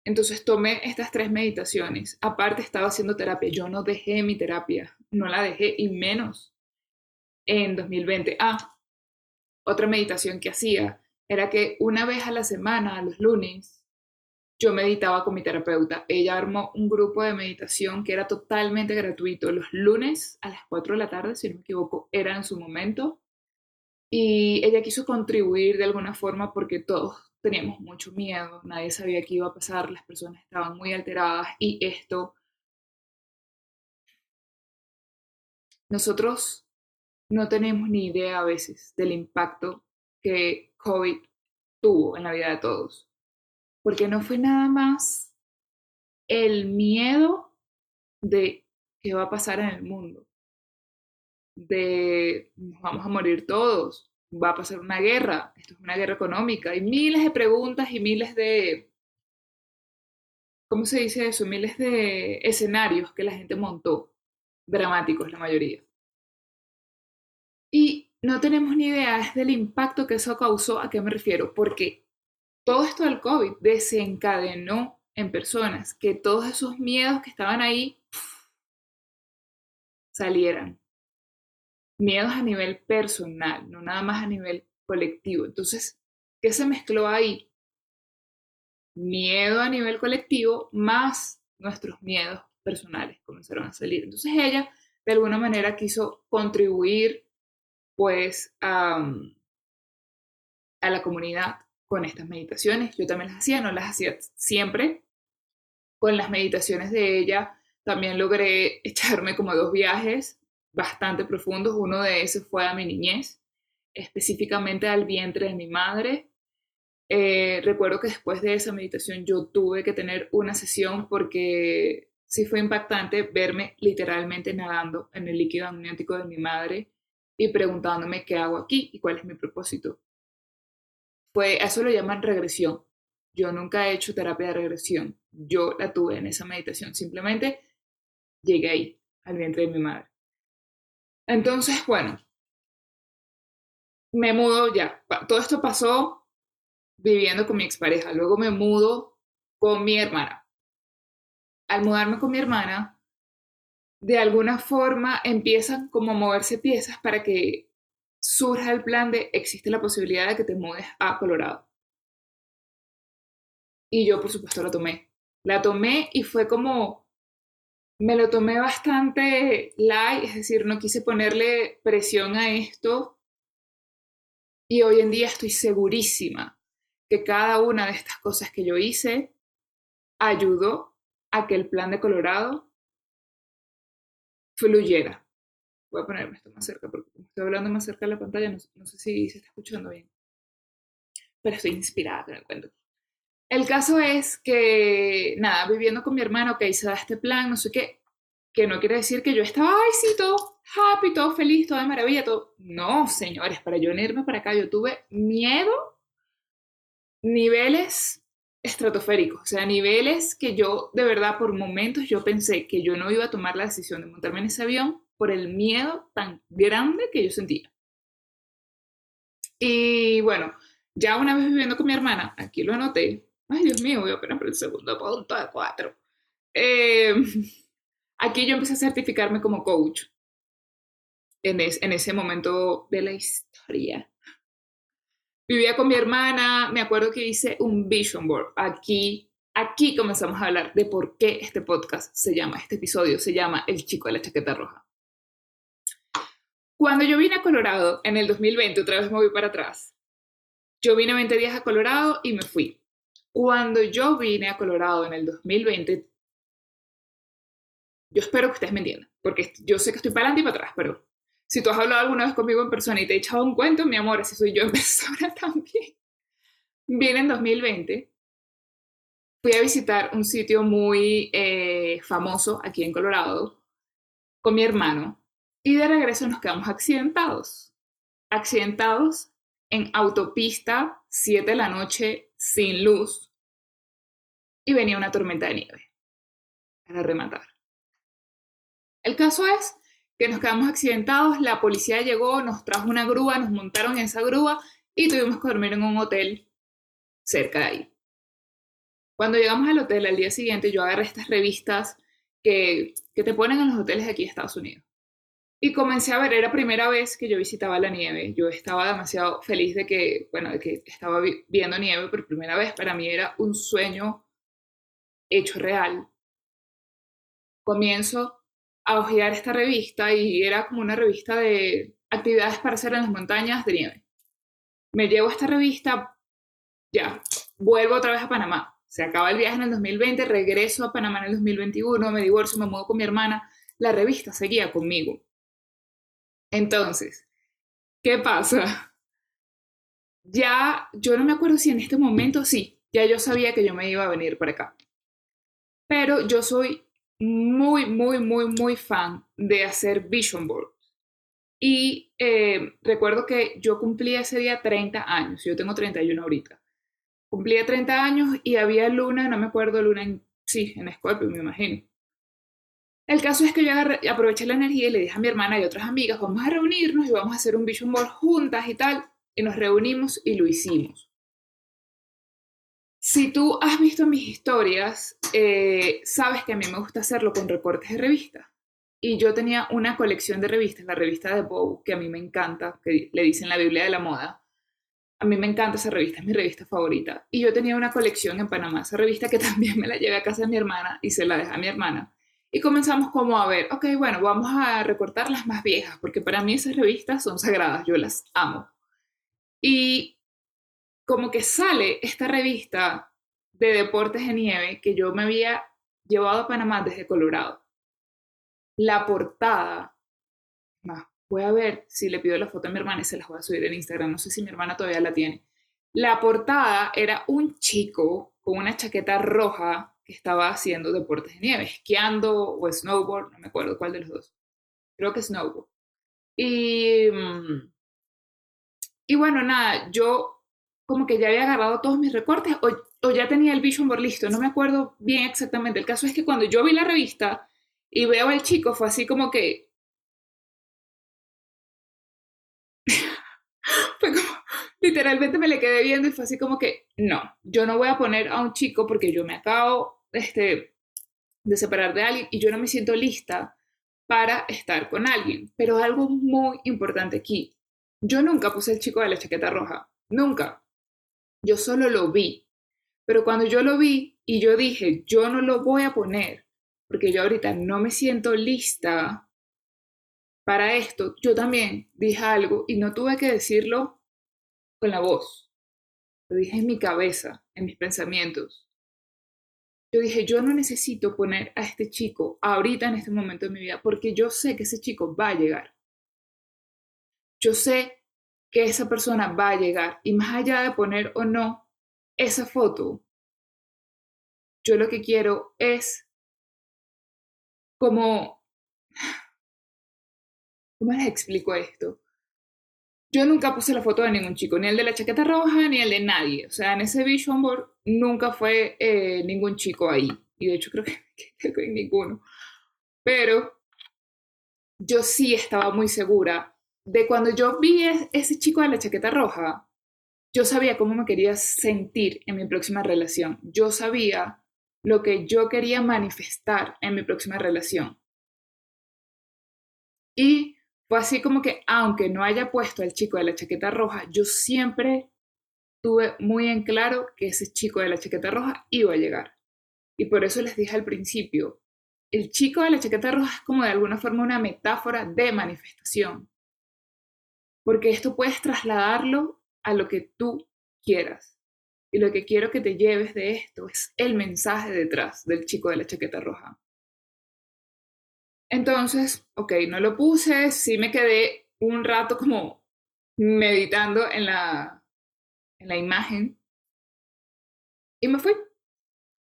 Entonces tomé estas tres meditaciones. Aparte estaba haciendo terapia. Yo no dejé mi terapia. No la dejé y menos en 2020. Ah, otra meditación que hacía era que una vez a la semana, a los lunes, yo meditaba con mi terapeuta. Ella armó un grupo de meditación que era totalmente gratuito. Los lunes a las 4 de la tarde, si no me equivoco, era en su momento. Y ella quiso contribuir de alguna forma porque todos teníamos mucho miedo, nadie sabía qué iba a pasar, las personas estaban muy alteradas y esto... Nosotros no tenemos ni idea a veces del impacto que COVID tuvo en la vida de todos. Porque no fue nada más el miedo de qué va a pasar en el mundo, de nos vamos a morir todos, va a pasar una guerra, esto es una guerra económica, y miles de preguntas y miles de, ¿cómo se dice eso? Miles de escenarios que la gente montó, dramáticos la mayoría. Y no tenemos ni idea del impacto que eso causó, a qué me refiero, porque todo esto del COVID desencadenó en personas que todos esos miedos que estaban ahí salieran. Miedos a nivel personal, no nada más a nivel colectivo. Entonces, ¿qué se mezcló ahí? Miedo a nivel colectivo más nuestros miedos personales comenzaron a salir. Entonces ella, de alguna manera, quiso contribuir pues a la comunidad con estas meditaciones. Yo también las hacía, no las hacía siempre, con las meditaciones de ella también logré echarme como dos viajes bastante profundos. Uno de esos fue a mi niñez, específicamente al vientre de mi madre. Eh, recuerdo que después de esa meditación yo tuve que tener una sesión porque sí fue impactante verme literalmente nadando en el líquido amniótico de mi madre y preguntándome qué hago aquí y cuál es mi propósito. Fue, eso lo llaman regresión. Yo nunca he hecho terapia de regresión. Yo la tuve en esa meditación. Simplemente llegué ahí, al vientre de mi madre. Entonces, bueno, me mudo ya. Todo esto pasó viviendo con mi expareja. Luego me mudo con mi hermana. Al mudarme con mi hermana, de alguna forma empiezan como a moverse piezas para que surja el plan de existe la posibilidad de que te mudes a Colorado. Y yo, por supuesto, la tomé. La tomé y fue como me lo tomé bastante light, es decir, no quise ponerle presión a esto. Y hoy en día estoy segurísima que cada una de estas cosas que yo hice ayudó a que el plan de Colorado fluyera. Voy a ponerme esto más cerca porque estoy hablando más cerca de la pantalla, no, sé si se está escuchando bien. Pero estoy inspirada con el cuento. El caso es que, nada, viviendo con mi hermano, ok, se da este plan, no sé qué, que no quiere decir que yo estaba, ay, sí, todo happy, todo feliz, todo de maravilla, todo. No, señores, para yo venirme para acá, yo tuve miedo, niveles estratosféricos, o sea, niveles que yo, de verdad, por momentos yo pensé que yo no iba a tomar la decisión de montarme en ese avión por el miedo tan grande que yo sentía. Y bueno, ya una vez viviendo con mi hermana, aquí lo anoté, Ay, Dios mío, voy apenas por el segundo punto de cuatro. Eh, aquí yo empecé a certificarme como coach en, en ese momento de la historia. Vivía con mi hermana, me acuerdo que hice un vision board. Aquí, aquí comenzamos a hablar de por qué este podcast se llama, este episodio se llama El chico de la chaqueta roja. Cuando yo vine a Colorado en el 2020, otra vez me voy para atrás, yo vine 20 días a Colorado y me fui. Cuando yo vine a Colorado en el 2020, yo espero que ustedes me entiendan, porque yo sé que estoy para adelante y para atrás, pero si tú has hablado alguna vez conmigo en persona y te he echado un cuento, mi amor, así soy yo en persona también. Vine en 2020, fui a visitar un sitio muy eh, famoso aquí en Colorado con mi hermano y de regreso nos quedamos accidentados. Accidentados en autopista, 7 de la noche, sin luz, y venía una tormenta de nieve para rematar. El caso es que nos quedamos accidentados, la policía llegó, nos trajo una grúa, nos montaron en esa grúa y tuvimos que dormir en un hotel cerca de ahí. Cuando llegamos al hotel al día siguiente, yo agarré estas revistas que, que te ponen en los hoteles aquí de Estados Unidos. Y comencé a ver, era la primera vez que yo visitaba la nieve. Yo estaba demasiado feliz de que, bueno, de que estaba viendo nieve por primera vez. Para mí era un sueño hecho real. Comienzo a hojear esta revista y era como una revista de actividades para hacer en las montañas de nieve. Me llevo esta revista, ya, vuelvo otra vez a Panamá. Se acaba el viaje en el 2020, regreso a Panamá en el 2021, me divorcio, me mudo con mi hermana. La revista seguía conmigo. Entonces, ¿qué pasa? Ya, yo no me acuerdo si en este momento, sí, ya yo sabía que yo me iba a venir para acá. Pero yo soy muy, muy, muy, muy fan de hacer vision boards. Y eh, recuerdo que yo cumplía ese día 30 años, yo tengo 31 ahorita. Cumplía 30 años y había luna, no me acuerdo, luna en, sí, en Scorpio, me imagino. El caso es que yo aproveché la energía y le dije a mi hermana y otras amigas, vamos a reunirnos y vamos a hacer un vision board juntas y tal. Y nos reunimos y lo hicimos. Si tú has visto mis historias, eh, sabes que a mí me gusta hacerlo con recortes de revistas. Y yo tenía una colección de revistas, la revista de Bow, que a mí me encanta, que le dicen la Biblia de la moda. A mí me encanta esa revista, es mi revista favorita. Y yo tenía una colección en Panamá, esa revista que también me la llevé a casa de mi hermana y se la dejé a mi hermana. Y comenzamos como a ver, ok, bueno, vamos a recortar las más viejas, porque para mí esas revistas son sagradas, yo las amo. Y como que sale esta revista de deportes de nieve que yo me había llevado a Panamá desde Colorado. La portada, voy a ver si le pido la foto a mi hermana y se las voy a subir en Instagram, no sé si mi hermana todavía la tiene. La portada era un chico con una chaqueta roja que estaba haciendo deportes de nieve, esquiando o snowboard, no me acuerdo cuál de los dos. Creo que snowboard. Y, mm, y bueno, nada, yo como que ya había agarrado todos mis recortes o, o ya tenía el vision board listo, no me acuerdo bien exactamente. El caso es que cuando yo vi la revista y veo al chico, fue así como que... fue como, literalmente me le quedé viendo y fue así como que, no, yo no voy a poner a un chico porque yo me acabo este, de separar de alguien y yo no me siento lista para estar con alguien. Pero algo muy importante aquí, yo nunca puse el chico de la chaqueta roja, nunca. Yo solo lo vi. Pero cuando yo lo vi y yo dije, yo no lo voy a poner porque yo ahorita no me siento lista para esto, yo también dije algo y no tuve que decirlo con la voz. Lo dije en mi cabeza, en mis pensamientos. Yo dije, yo no necesito poner a este chico ahorita en este momento de mi vida porque yo sé que ese chico va a llegar. Yo sé que esa persona va a llegar y más allá de poner o no esa foto, yo lo que quiero es como... ¿Cómo les explico esto? Yo nunca puse la foto de ningún chico, ni el de la chaqueta roja, ni el de nadie. O sea, en ese vision board nunca fue eh, ningún chico ahí. Y de hecho creo que, que, que ninguno. Pero yo sí estaba muy segura de cuando yo vi ese chico de la chaqueta roja, yo sabía cómo me quería sentir en mi próxima relación. Yo sabía lo que yo quería manifestar en mi próxima relación. Y fue así como que, aunque no haya puesto al chico de la chaqueta roja, yo siempre tuve muy en claro que ese chico de la chaqueta roja iba a llegar. Y por eso les dije al principio, el chico de la chaqueta roja es como de alguna forma una metáfora de manifestación. Porque esto puedes trasladarlo a lo que tú quieras. Y lo que quiero que te lleves de esto es el mensaje detrás del chico de la chaqueta roja. Entonces, ok, no lo puse, sí me quedé un rato como meditando en la, en la imagen y me fui.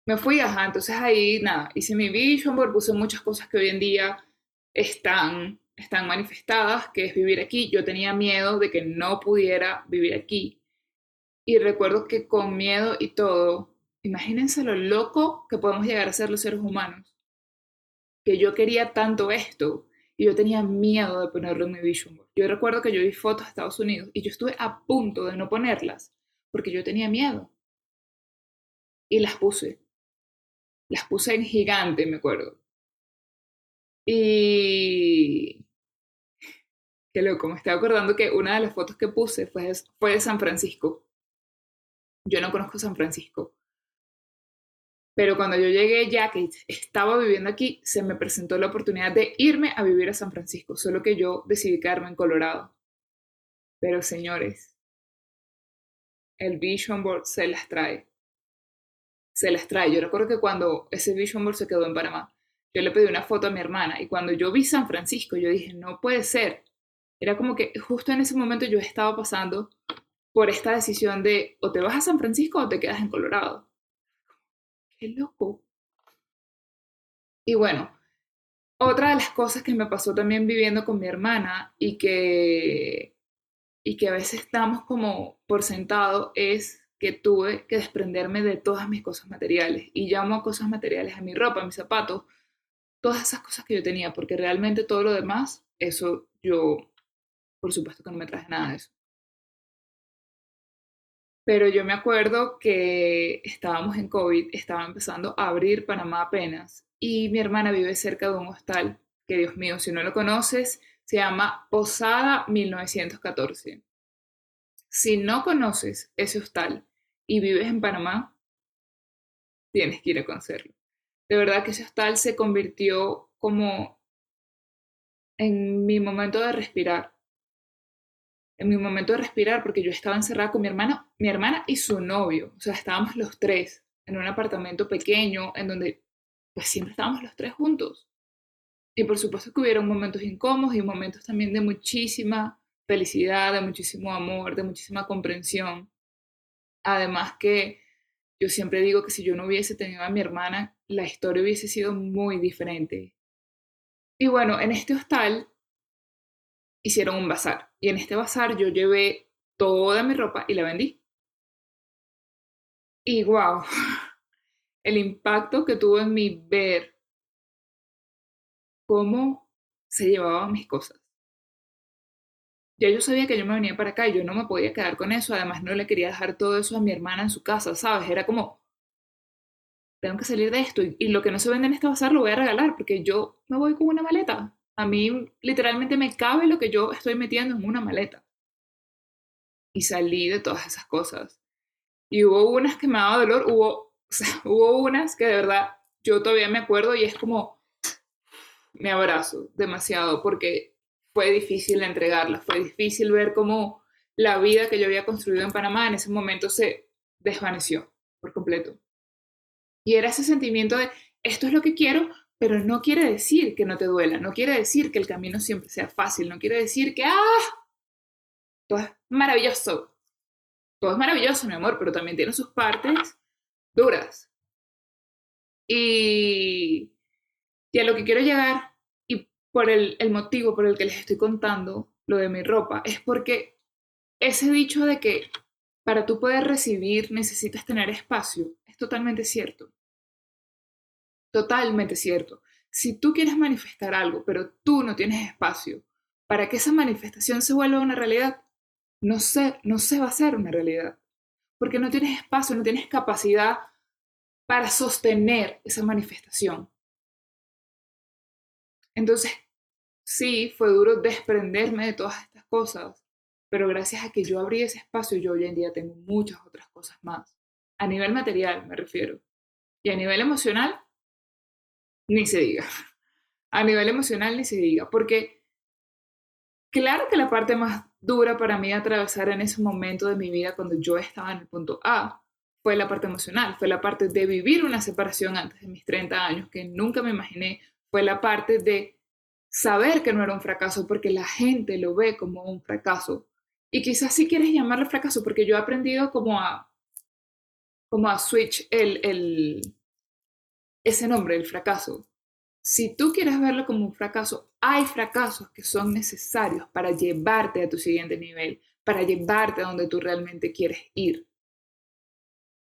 Me fui, ajá, entonces ahí nada, hice mi vision board, puse muchas cosas que hoy en día están, están manifestadas, que es vivir aquí. Yo tenía miedo de que no pudiera vivir aquí. Y recuerdo que con miedo y todo, imagínense lo loco que podemos llegar a ser los seres humanos que yo quería tanto esto y yo tenía miedo de ponerlo en mi vision board. Yo recuerdo que yo vi fotos de Estados Unidos y yo estuve a punto de no ponerlas porque yo tenía miedo. Y las puse. Las puse en gigante, me acuerdo. Y... Qué loco, me estoy acordando que una de las fotos que puse fue, de San Francisco. Yo no conozco San Francisco, pero cuando yo llegué ya, que estaba viviendo aquí, se me presentó la oportunidad de irme a vivir a San Francisco, solo que yo decidí quedarme en Colorado. Pero señores, el Vision Board se las trae. Se las trae. Yo recuerdo que cuando ese Vision Board se quedó en Panamá, yo le pedí una foto a mi hermana y cuando yo vi San Francisco, yo dije, no puede ser. Era como que justo en ese momento yo estaba pasando por esta decisión de o te vas a San Francisco o te quedas en Colorado qué loco. Y bueno, otra de las cosas que me pasó también viviendo con mi hermana y que, y que a veces estamos como por sentado es que tuve que desprenderme de todas mis cosas materiales. Y llamo a cosas materiales a mi ropa, a mis zapatos, todas esas cosas que yo tenía, porque realmente todo lo demás, eso yo, por supuesto que no me traje nada de eso. Pero yo me acuerdo que estábamos en COVID, estaba empezando a abrir Panamá apenas y mi hermana vive cerca de un hostal que, Dios mío, si no lo conoces, se llama Posada 1914. Si no conoces ese hostal y vives en Panamá, tienes que ir a conocerlo. De verdad que ese hostal se convirtió como en mi momento de respirar en mi momento de respirar, porque yo estaba encerrada con mi hermana, mi hermana y su novio, o sea, estábamos los tres en un apartamento pequeño en donde pues siempre estábamos los tres juntos. Y por supuesto que hubieron momentos incómodos y momentos también de muchísima felicidad, de muchísimo amor, de muchísima comprensión. Además que yo siempre digo que si yo no hubiese tenido a mi hermana, la historia hubiese sido muy diferente. Y bueno, en este hostal hicieron un bazar. Y en este bazar yo llevé toda mi ropa y la vendí. Y wow, el impacto que tuvo en mi ver cómo se llevaban mis cosas. Ya yo sabía que yo me venía para acá y yo no me podía quedar con eso. Además, no le quería dejar todo eso a mi hermana en su casa, ¿sabes? Era como, tengo que salir de esto y, lo que no se vende en este bazar lo voy a regalar porque yo me voy con una maleta. A mí literalmente me cabe lo que yo estoy metiendo en una maleta. Y salí de todas esas cosas. Y hubo unas que me daba dolor, hubo, hubo unas que de verdad yo todavía me acuerdo y es como, me abrazo demasiado porque fue difícil entregarlas, fue difícil ver cómo la vida que yo había construido en Panamá en ese momento se desvaneció por completo. Y era ese sentimiento de, esto es lo que quiero, pero no quiere decir que no te duela, no quiere decir que el camino siempre sea fácil, no quiere decir que, ah, todo es maravilloso. Todo es maravilloso, mi amor, pero también tiene sus partes duras. Y, y a lo que quiero llegar, y por el, el motivo por el que les estoy contando lo de mi ropa, es porque ese dicho de que para tú poder recibir necesitas tener espacio es totalmente cierto. Totalmente cierto. Si tú quieres manifestar algo, pero tú no tienes espacio para que esa manifestación se vuelva una realidad, no se, no se va a hacer una realidad. Porque no tienes espacio, no tienes capacidad para sostener esa manifestación. Entonces, sí, fue duro desprenderme de todas estas cosas, pero gracias a que yo abrí ese espacio, yo hoy en día tengo muchas otras cosas más. A nivel material me refiero. Y a nivel emocional, ni se diga. A nivel emocional, ni se diga. Porque claro que la parte más dura para mí atravesar en ese momento de mi vida, cuando yo estaba en el punto A, fue la parte emocional, fue la parte de vivir una separación antes de mis 30 años, que nunca me imaginé, fue la parte de saber que no era un fracaso, porque la gente lo ve como un fracaso. Y quizás si quieres llamarle fracaso, porque yo he aprendido como a, como a switch el, el, ese nombre, el fracaso. Si tú quieres verlo como un fracaso, hay fracasos que son necesarios para llevarte a tu siguiente nivel, para llevarte a donde tú realmente quieres ir.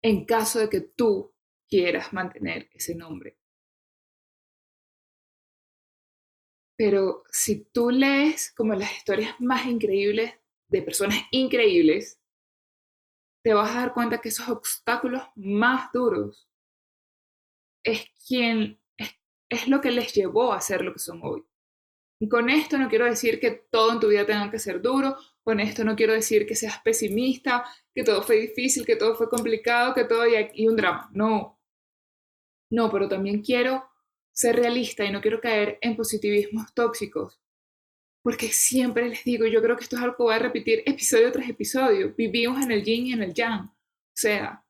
En caso de que tú quieras mantener ese nombre. Pero si tú lees como las historias más increíbles de personas increíbles, te vas a dar cuenta que esos obstáculos más duros es quien es, lo que les llevó a ser lo que son hoy. Y con esto no quiero decir que todo en tu vida tenga que ser duro, con esto no quiero decir que seas pesimista, que todo fue difícil, que todo fue complicado, que todo y, y un drama. No. No, pero también quiero ser realista y no quiero caer en positivismos tóxicos. Porque siempre les digo, yo creo que esto es algo que voy a repetir episodio tras episodio. Vivimos en el yin y en el yang. O sea,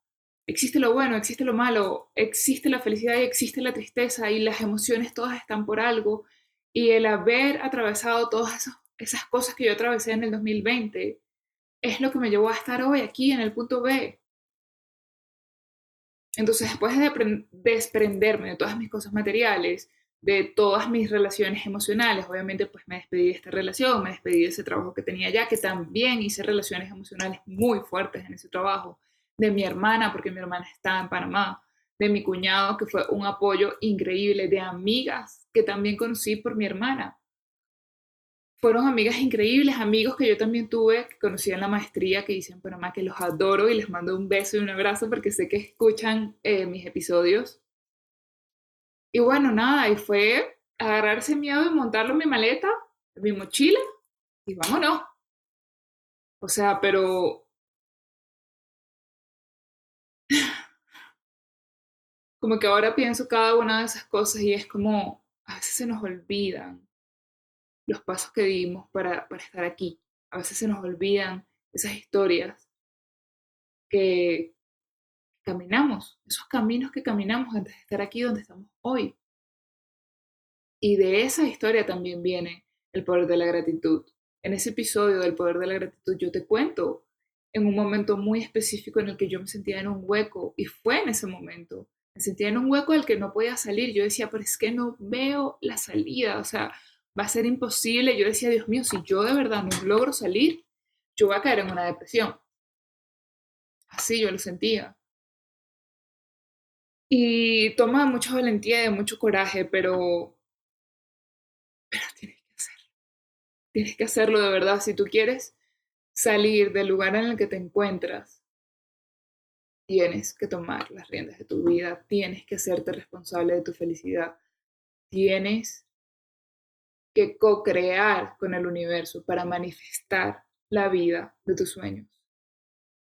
existe lo bueno, existe lo malo, existe la felicidad y existe la tristeza y las emociones todas están por algo. Y el haber atravesado todas esas, cosas que yo atravesé en el 2020 es lo que me llevó a estar hoy aquí en el punto B. Entonces, después de desprenderme de todas mis cosas materiales, de todas mis relaciones emocionales, obviamente pues me despedí de esta relación, me despedí de ese trabajo que tenía ya, que también hice relaciones emocionales muy fuertes en ese trabajo, de mi hermana, porque mi hermana está en Panamá, de mi cuñado, que fue un apoyo increíble, de amigas que también conocí por mi hermana. Fueron amigas increíbles, amigos que yo también tuve, que conocí en la maestría, que hice en Panamá, que los adoro y les mando un beso y un abrazo porque sé que escuchan eh, mis episodios. Y bueno, nada, y fue agarrarse miedo y montarlo en mi maleta, en mi mochila, y vámonos. O sea, pero como que ahora pienso cada una de esas cosas y es como, a veces se nos olvidan los pasos que dimos para, para estar aquí. A veces se nos olvidan esas historias que caminamos, esos caminos que caminamos antes de estar aquí donde estamos hoy. Y de esa historia también viene el poder de la gratitud. En ese episodio del poder de la gratitud yo te cuento en un momento muy específico en el que yo me sentía en un hueco y fue en ese momento. Me sentía en un hueco del que no podía salir. Yo decía, pero es que no veo la salida, o sea, va a ser imposible. Yo decía, Dios mío, si yo de verdad no logro salir, yo voy a caer en una depresión. Así yo lo sentía. Y toma mucha valentía y mucho coraje, pero, pero tienes que hacerlo. Tienes que hacerlo de verdad. Si tú quieres salir del lugar en el que te encuentras, tienes que tomar las riendas de tu vida, tienes que hacerte responsable de tu felicidad, tienes que co-crear con el universo para manifestar la vida de tus sueños.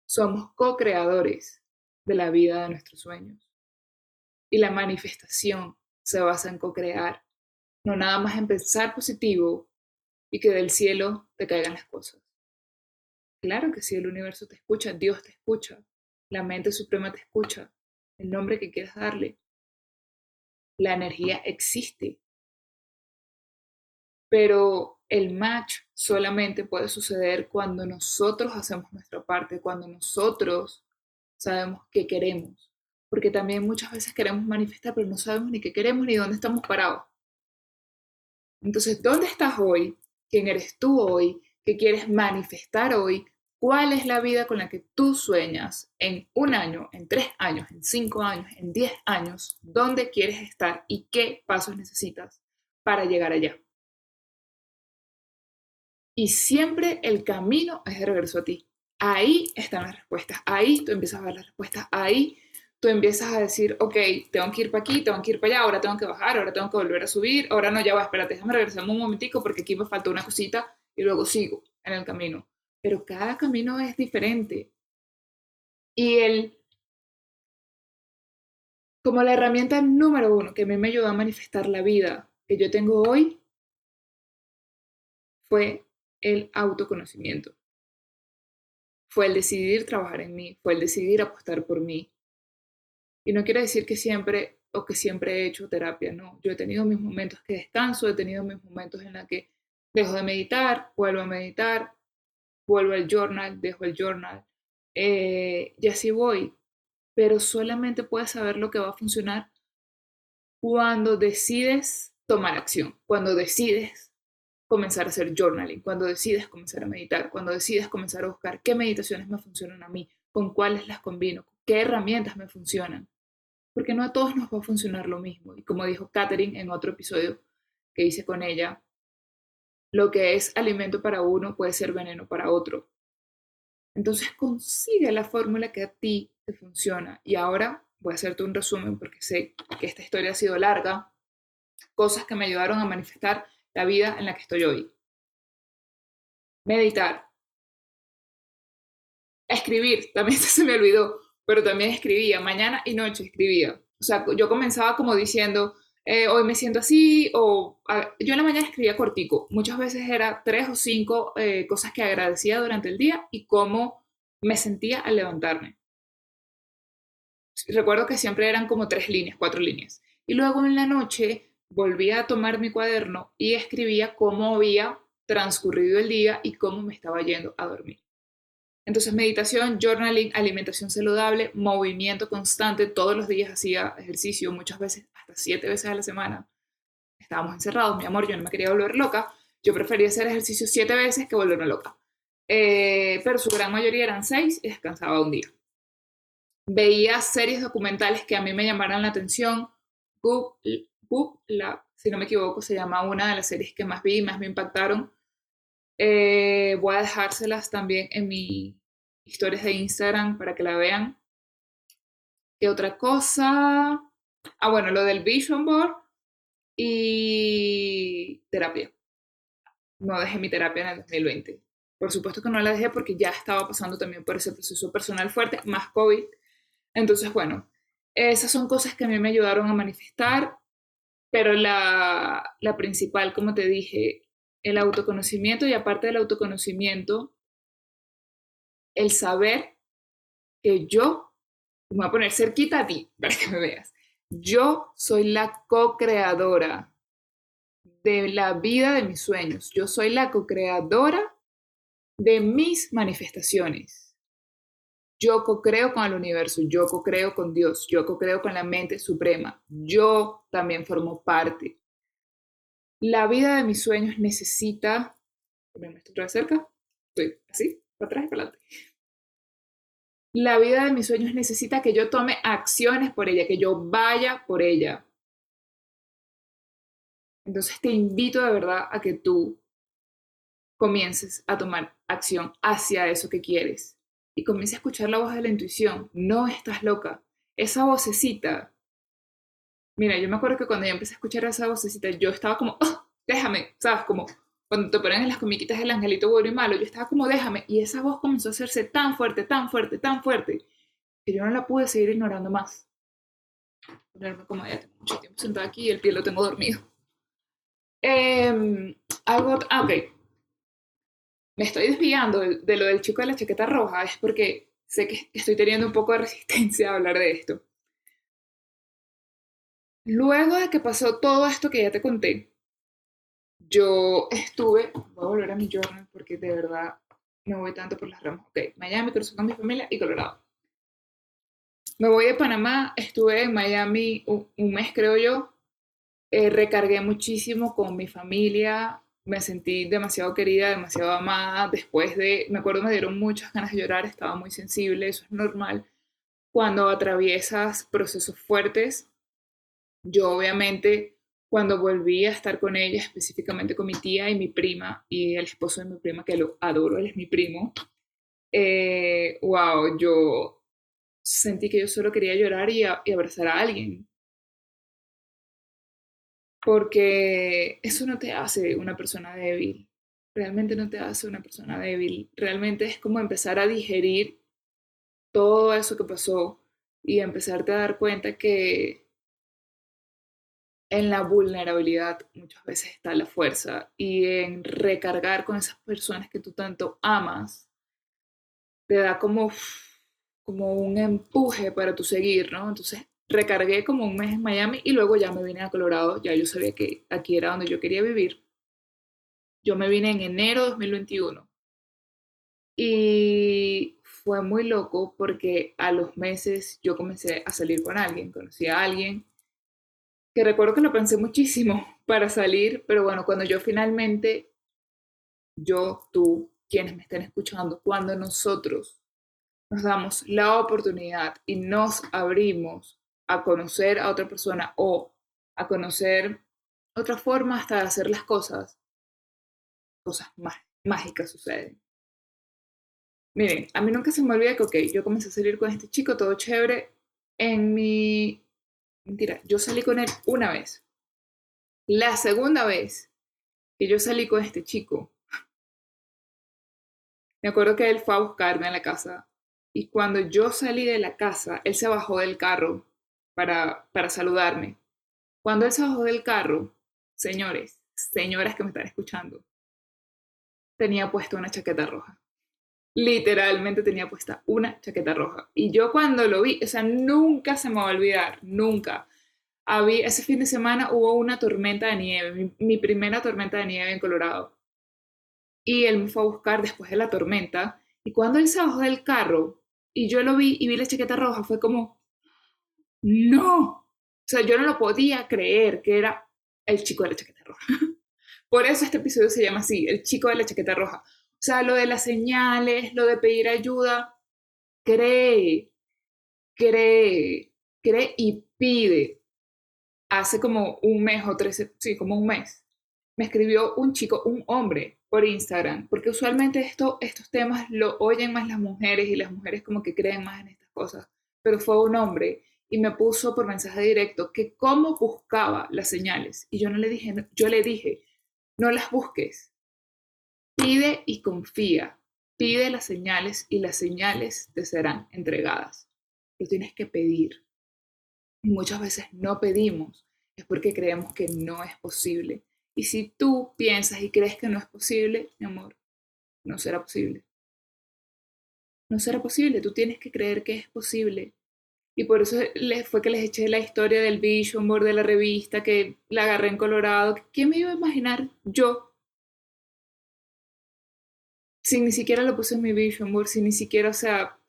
Somos co-creadores de la vida de nuestros sueños. Y la manifestación se basa en co-crear, no nada más en pensar positivo y que del cielo te caigan las cosas. Claro que sí, el universo te escucha, Dios te escucha, la mente suprema te escucha, el nombre que quieras darle. La energía existe. Pero el match solamente puede suceder cuando nosotros hacemos nuestra parte, cuando nosotros sabemos qué queremos. Porque también muchas veces queremos manifestar, pero no sabemos ni qué queremos ni dónde estamos parados. Entonces, ¿dónde estás hoy? ¿Quién eres tú hoy? ¿Qué quieres manifestar hoy? ¿Cuál es la vida con la que tú sueñas en un año, en tres años, en cinco años, en diez años? ¿Dónde quieres estar y qué pasos necesitas para llegar allá? Y siempre el camino es de regreso a ti. Ahí están las respuestas. Ahí tú empiezas a ver las respuestas. Ahí tú empiezas a decir, ok, tengo que ir para aquí, tengo que ir para allá, ahora tengo que bajar, ahora tengo que volver a subir, ahora no, ya va, espérate, déjame regresar un momentico porque aquí me falta una cosita y luego sigo en el camino pero cada camino es diferente. Y el, como la herramienta número uno que a mí me ayudó a manifestar la vida que yo tengo hoy, fue el autoconocimiento. Fue el decidir trabajar en mí, fue el decidir apostar por mí. Y no quiere decir que siempre o que siempre he hecho terapia, no. Yo he tenido mis momentos que descanso, he tenido mis momentos en los que dejo de meditar, vuelvo a meditar, vuelvo al journal, dejo el journal, eh, y así voy. Pero solamente puedes saber lo que va a funcionar cuando decides tomar acción, cuando decides comenzar a hacer journaling, cuando decides comenzar a meditar, cuando decides comenzar a buscar qué meditaciones me funcionan a mí, con cuáles las combino, qué herramientas me funcionan. Porque no a todos nos va a funcionar lo mismo. Y como dijo Katherine en otro episodio que hice con ella, lo que es alimento para uno puede ser veneno para otro. Entonces consigue la fórmula que a ti te funciona. Y ahora voy a hacerte un resumen porque sé que esta historia ha sido larga. Cosas que me ayudaron a manifestar la vida en la que estoy hoy. Meditar. Escribir, también se me olvidó, pero también escribía, mañana y noche escribía. O sea, yo comenzaba como diciendo, eh, hoy me siento así, o yo en la mañana escribía cortico, muchas veces era tres o cinco eh, cosas que agradecía durante el día y cómo me sentía al levantarme. Recuerdo que siempre eran como tres líneas, cuatro líneas. Y luego en la noche volvía a tomar mi cuaderno y escribía cómo había transcurrido el día y cómo me estaba yendo a dormir. Entonces, meditación, journaling, alimentación saludable, movimiento constante. Todos los días hacía ejercicio, muchas veces, hasta siete veces a la semana. Estábamos encerrados, mi amor, yo no me quería volver loca. Yo prefería hacer ejercicio siete veces que volverme loca. Eh, pero su gran mayoría eran seis y descansaba un día. Veía series documentales que a mí me llamaran la atención. Boop, la, si no me equivoco, se llama una de las series que más vi y más me impactaron eh, voy a dejárselas también en mi historias de Instagram para que la vean. ¿Qué otra cosa? Ah, bueno, lo del Vision Board y terapia. No dejé mi terapia en el 2020. Por supuesto que no la dejé porque ya estaba pasando también por ese proceso personal fuerte, más COVID. Entonces, bueno, esas son cosas que a mí me ayudaron a manifestar, pero la, la principal, como te dije, el autoconocimiento y aparte del autoconocimiento, el saber que yo Me voy a poner cerquita a ti para que me veas. Yo soy la co-creadora de la vida de mis sueños. Yo soy la co-creadora de mis manifestaciones. Yo co-creo con el universo, yo co-creo con Dios, yo co-creo con la mente suprema. Yo también formo parte. La vida de mis sueños necesita... ¿Me estoy cerca? Estoy así, para atrás y para adelante. La vida de mis sueños necesita que yo tome acciones por ella, que yo vaya por ella. Entonces te invito de verdad a que tú comiences a tomar acción hacia eso que quieres y comiences a escuchar la voz de la intuición. No estás loca. Esa vocecita. Mira, yo me acuerdo que cuando yo empecé a escuchar esa vocecita, yo estaba como, oh, déjame, ¿sabes? Como cuando te ponen en las comiquitas del angelito bueno y malo, yo estaba como, déjame. Y esa voz comenzó a hacerse tan fuerte, tan fuerte, tan fuerte, que yo no la pude seguir ignorando más. Ponerme como ya tengo mucho tiempo sentada aquí y el pie lo tengo dormido. Eh, algo, ah, ok. Me estoy desviando de, lo del chico de la chaqueta roja, es porque sé que estoy teniendo un poco de resistencia a hablar de esto. Luego de que pasó todo esto que ya te conté, yo estuve, voy a volver a mi journal porque de verdad no voy tanto por las ramas. Ok, Miami, crucé con mi familia y Colorado. Me voy de Panamá, estuve en Miami un mes creo yo, eh, recargué muchísimo con mi familia, me sentí demasiado querida, demasiado amada. Después de, me acuerdo, me dieron muchas ganas de llorar, estaba muy sensible, eso es normal. Cuando atraviesas procesos fuertes, yo obviamente, cuando volví a estar con ella, específicamente con mi tía y mi prima y el esposo de mi prima, que lo adoro, él es mi primo, eh, wow, yo sentí que yo solo quería llorar y abrazar a alguien. Porque eso no te hace una persona débil, realmente no te hace una persona débil, realmente es como empezar a digerir todo eso que pasó y empezarte a dar cuenta que en la vulnerabilidad muchas veces está la fuerza y en recargar con esas personas que tú tanto amas, te da como, como un empuje para tu seguir, ¿no? Entonces recargué como un mes en Miami y luego ya me vine a Colorado, ya yo sabía que aquí era donde yo quería vivir. Yo me vine en enero de 2021 y fue muy loco porque a los meses yo comencé a salir con alguien, conocí a alguien que recuerdo que lo pensé muchísimo para salir, pero bueno, cuando yo finalmente, yo, tú, quienes me estén escuchando, cuando nosotros nos damos la oportunidad y nos abrimos a conocer a otra persona o a conocer otra forma hasta de hacer las cosas, cosas mágicas suceden. Miren, a mí nunca se me olvida que, ok, yo comencé a salir con este chico, todo chévere. En mi... Mentira, yo salí con él una vez. La segunda vez que yo salí con este chico, me acuerdo que él fue a buscarme a la casa y cuando yo salí de la casa, él se bajó del carro para, para saludarme. Cuando él se bajó del carro, señores, señoras que me están escuchando, tenía puesta una chaqueta roja. Literalmente tenía puesta una chaqueta roja. Y yo cuando lo vi, o sea, nunca se me va a olvidar, nunca. Había, ese fin de semana hubo una tormenta de nieve, mi, mi primera tormenta de nieve en Colorado. Y él me fue a buscar después de la tormenta. Y cuando él se bajó del carro y yo lo vi y vi la chaqueta roja, fue como, no. O sea, yo no lo podía creer que era el chico de la chaqueta roja. Por eso este episodio se llama así, el chico de la chaqueta roja. Lo de las señales, lo de pedir ayuda, cree, cree, cree y pide. Hace como un mes o tres, sí, como un mes, me escribió un chico, un hombre, por Instagram, porque usualmente esto, estos temas lo oyen más las mujeres y las mujeres como que creen más en estas cosas, pero fue un hombre y me puso por mensaje directo que cómo buscaba las señales. Y yo no le dije, yo le dije, no las busques. Pide y confía. Pide las señales y las señales te serán entregadas. Lo tienes que pedir. Y muchas veces no pedimos, es porque creemos que no es posible. Y si tú piensas y crees que no es posible, mi amor, no será posible. No será posible, tú tienes que creer que es posible Y por eso fue que les eché la historia del Vision Board de la revista, que la agarré en Colorado. ¿Qué me iba a imaginar yo? Si ni siquiera lo puse en mi Vision Board, si ni siquiera, o sea,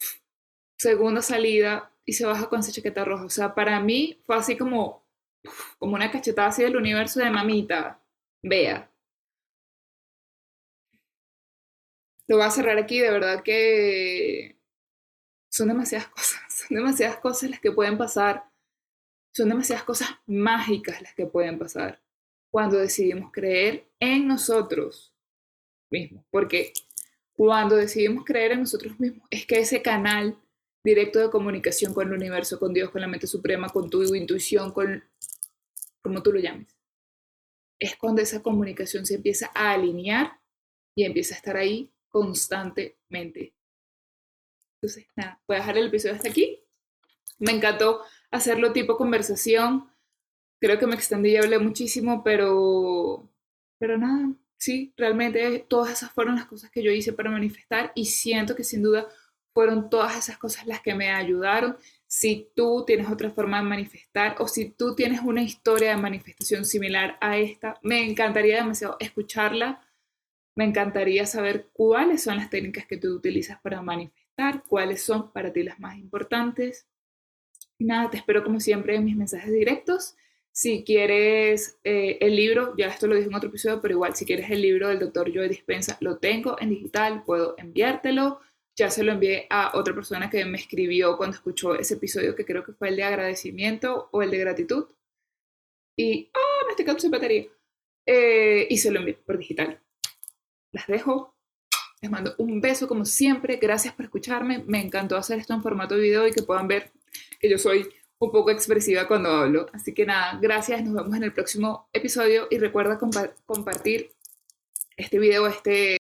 segunda salida y se baja con esa chaqueta roja. O sea, para mí fue así como, como una cachetada así del universo de mamita. Vea. Lo voy a cerrar aquí, de verdad que son demasiadas cosas, son demasiadas cosas las que pueden pasar, son demasiadas cosas mágicas las que pueden pasar cuando decidimos creer en nosotros mismos, porque cuando decidimos creer en nosotros mismos es que ese canal directo de comunicación con el universo, con Dios, con la mente suprema, con tu intuición, con como tú lo llames, es cuando esa comunicación se empieza a alinear y empieza a estar ahí constantemente. Entonces, nada, voy a dejar el episodio hasta aquí. Me encantó hacerlo tipo conversación. Creo que me extendí y hablé muchísimo, pero, pero nada, sí, realmente todas esas fueron las cosas que yo hice para manifestar y siento que sin duda fueron todas esas cosas las que me ayudaron. Si tú tienes otra forma de manifestar o si tú tienes una historia de manifestación similar a esta, me encantaría demasiado escucharla. Me encantaría saber cuáles son las técnicas que tú utilizas para manifestar, cuáles son para ti las más importantes. Nada, te espero como siempre en mis mensajes directos. Si quieres eh, el libro, ya esto lo dije en otro episodio, pero igual, si quieres el libro del doctor Joe Dispensa, lo tengo en digital, puedo enviártelo. Ya se lo envié a otra persona que me escribió cuando escuchó ese episodio, que creo que fue el de agradecimiento o el de gratitud. Y, ah, me estoy quedando sin batería. Eh, y se lo envié por digital. Las dejo. Les mando un beso como siempre. Gracias por escucharme. Me encantó hacer esto en formato de video y que puedan ver que yo soy un poco expresiva cuando hablo. Así que nada, gracias, nos vemos en el próximo episodio y recuerda compartir este video, este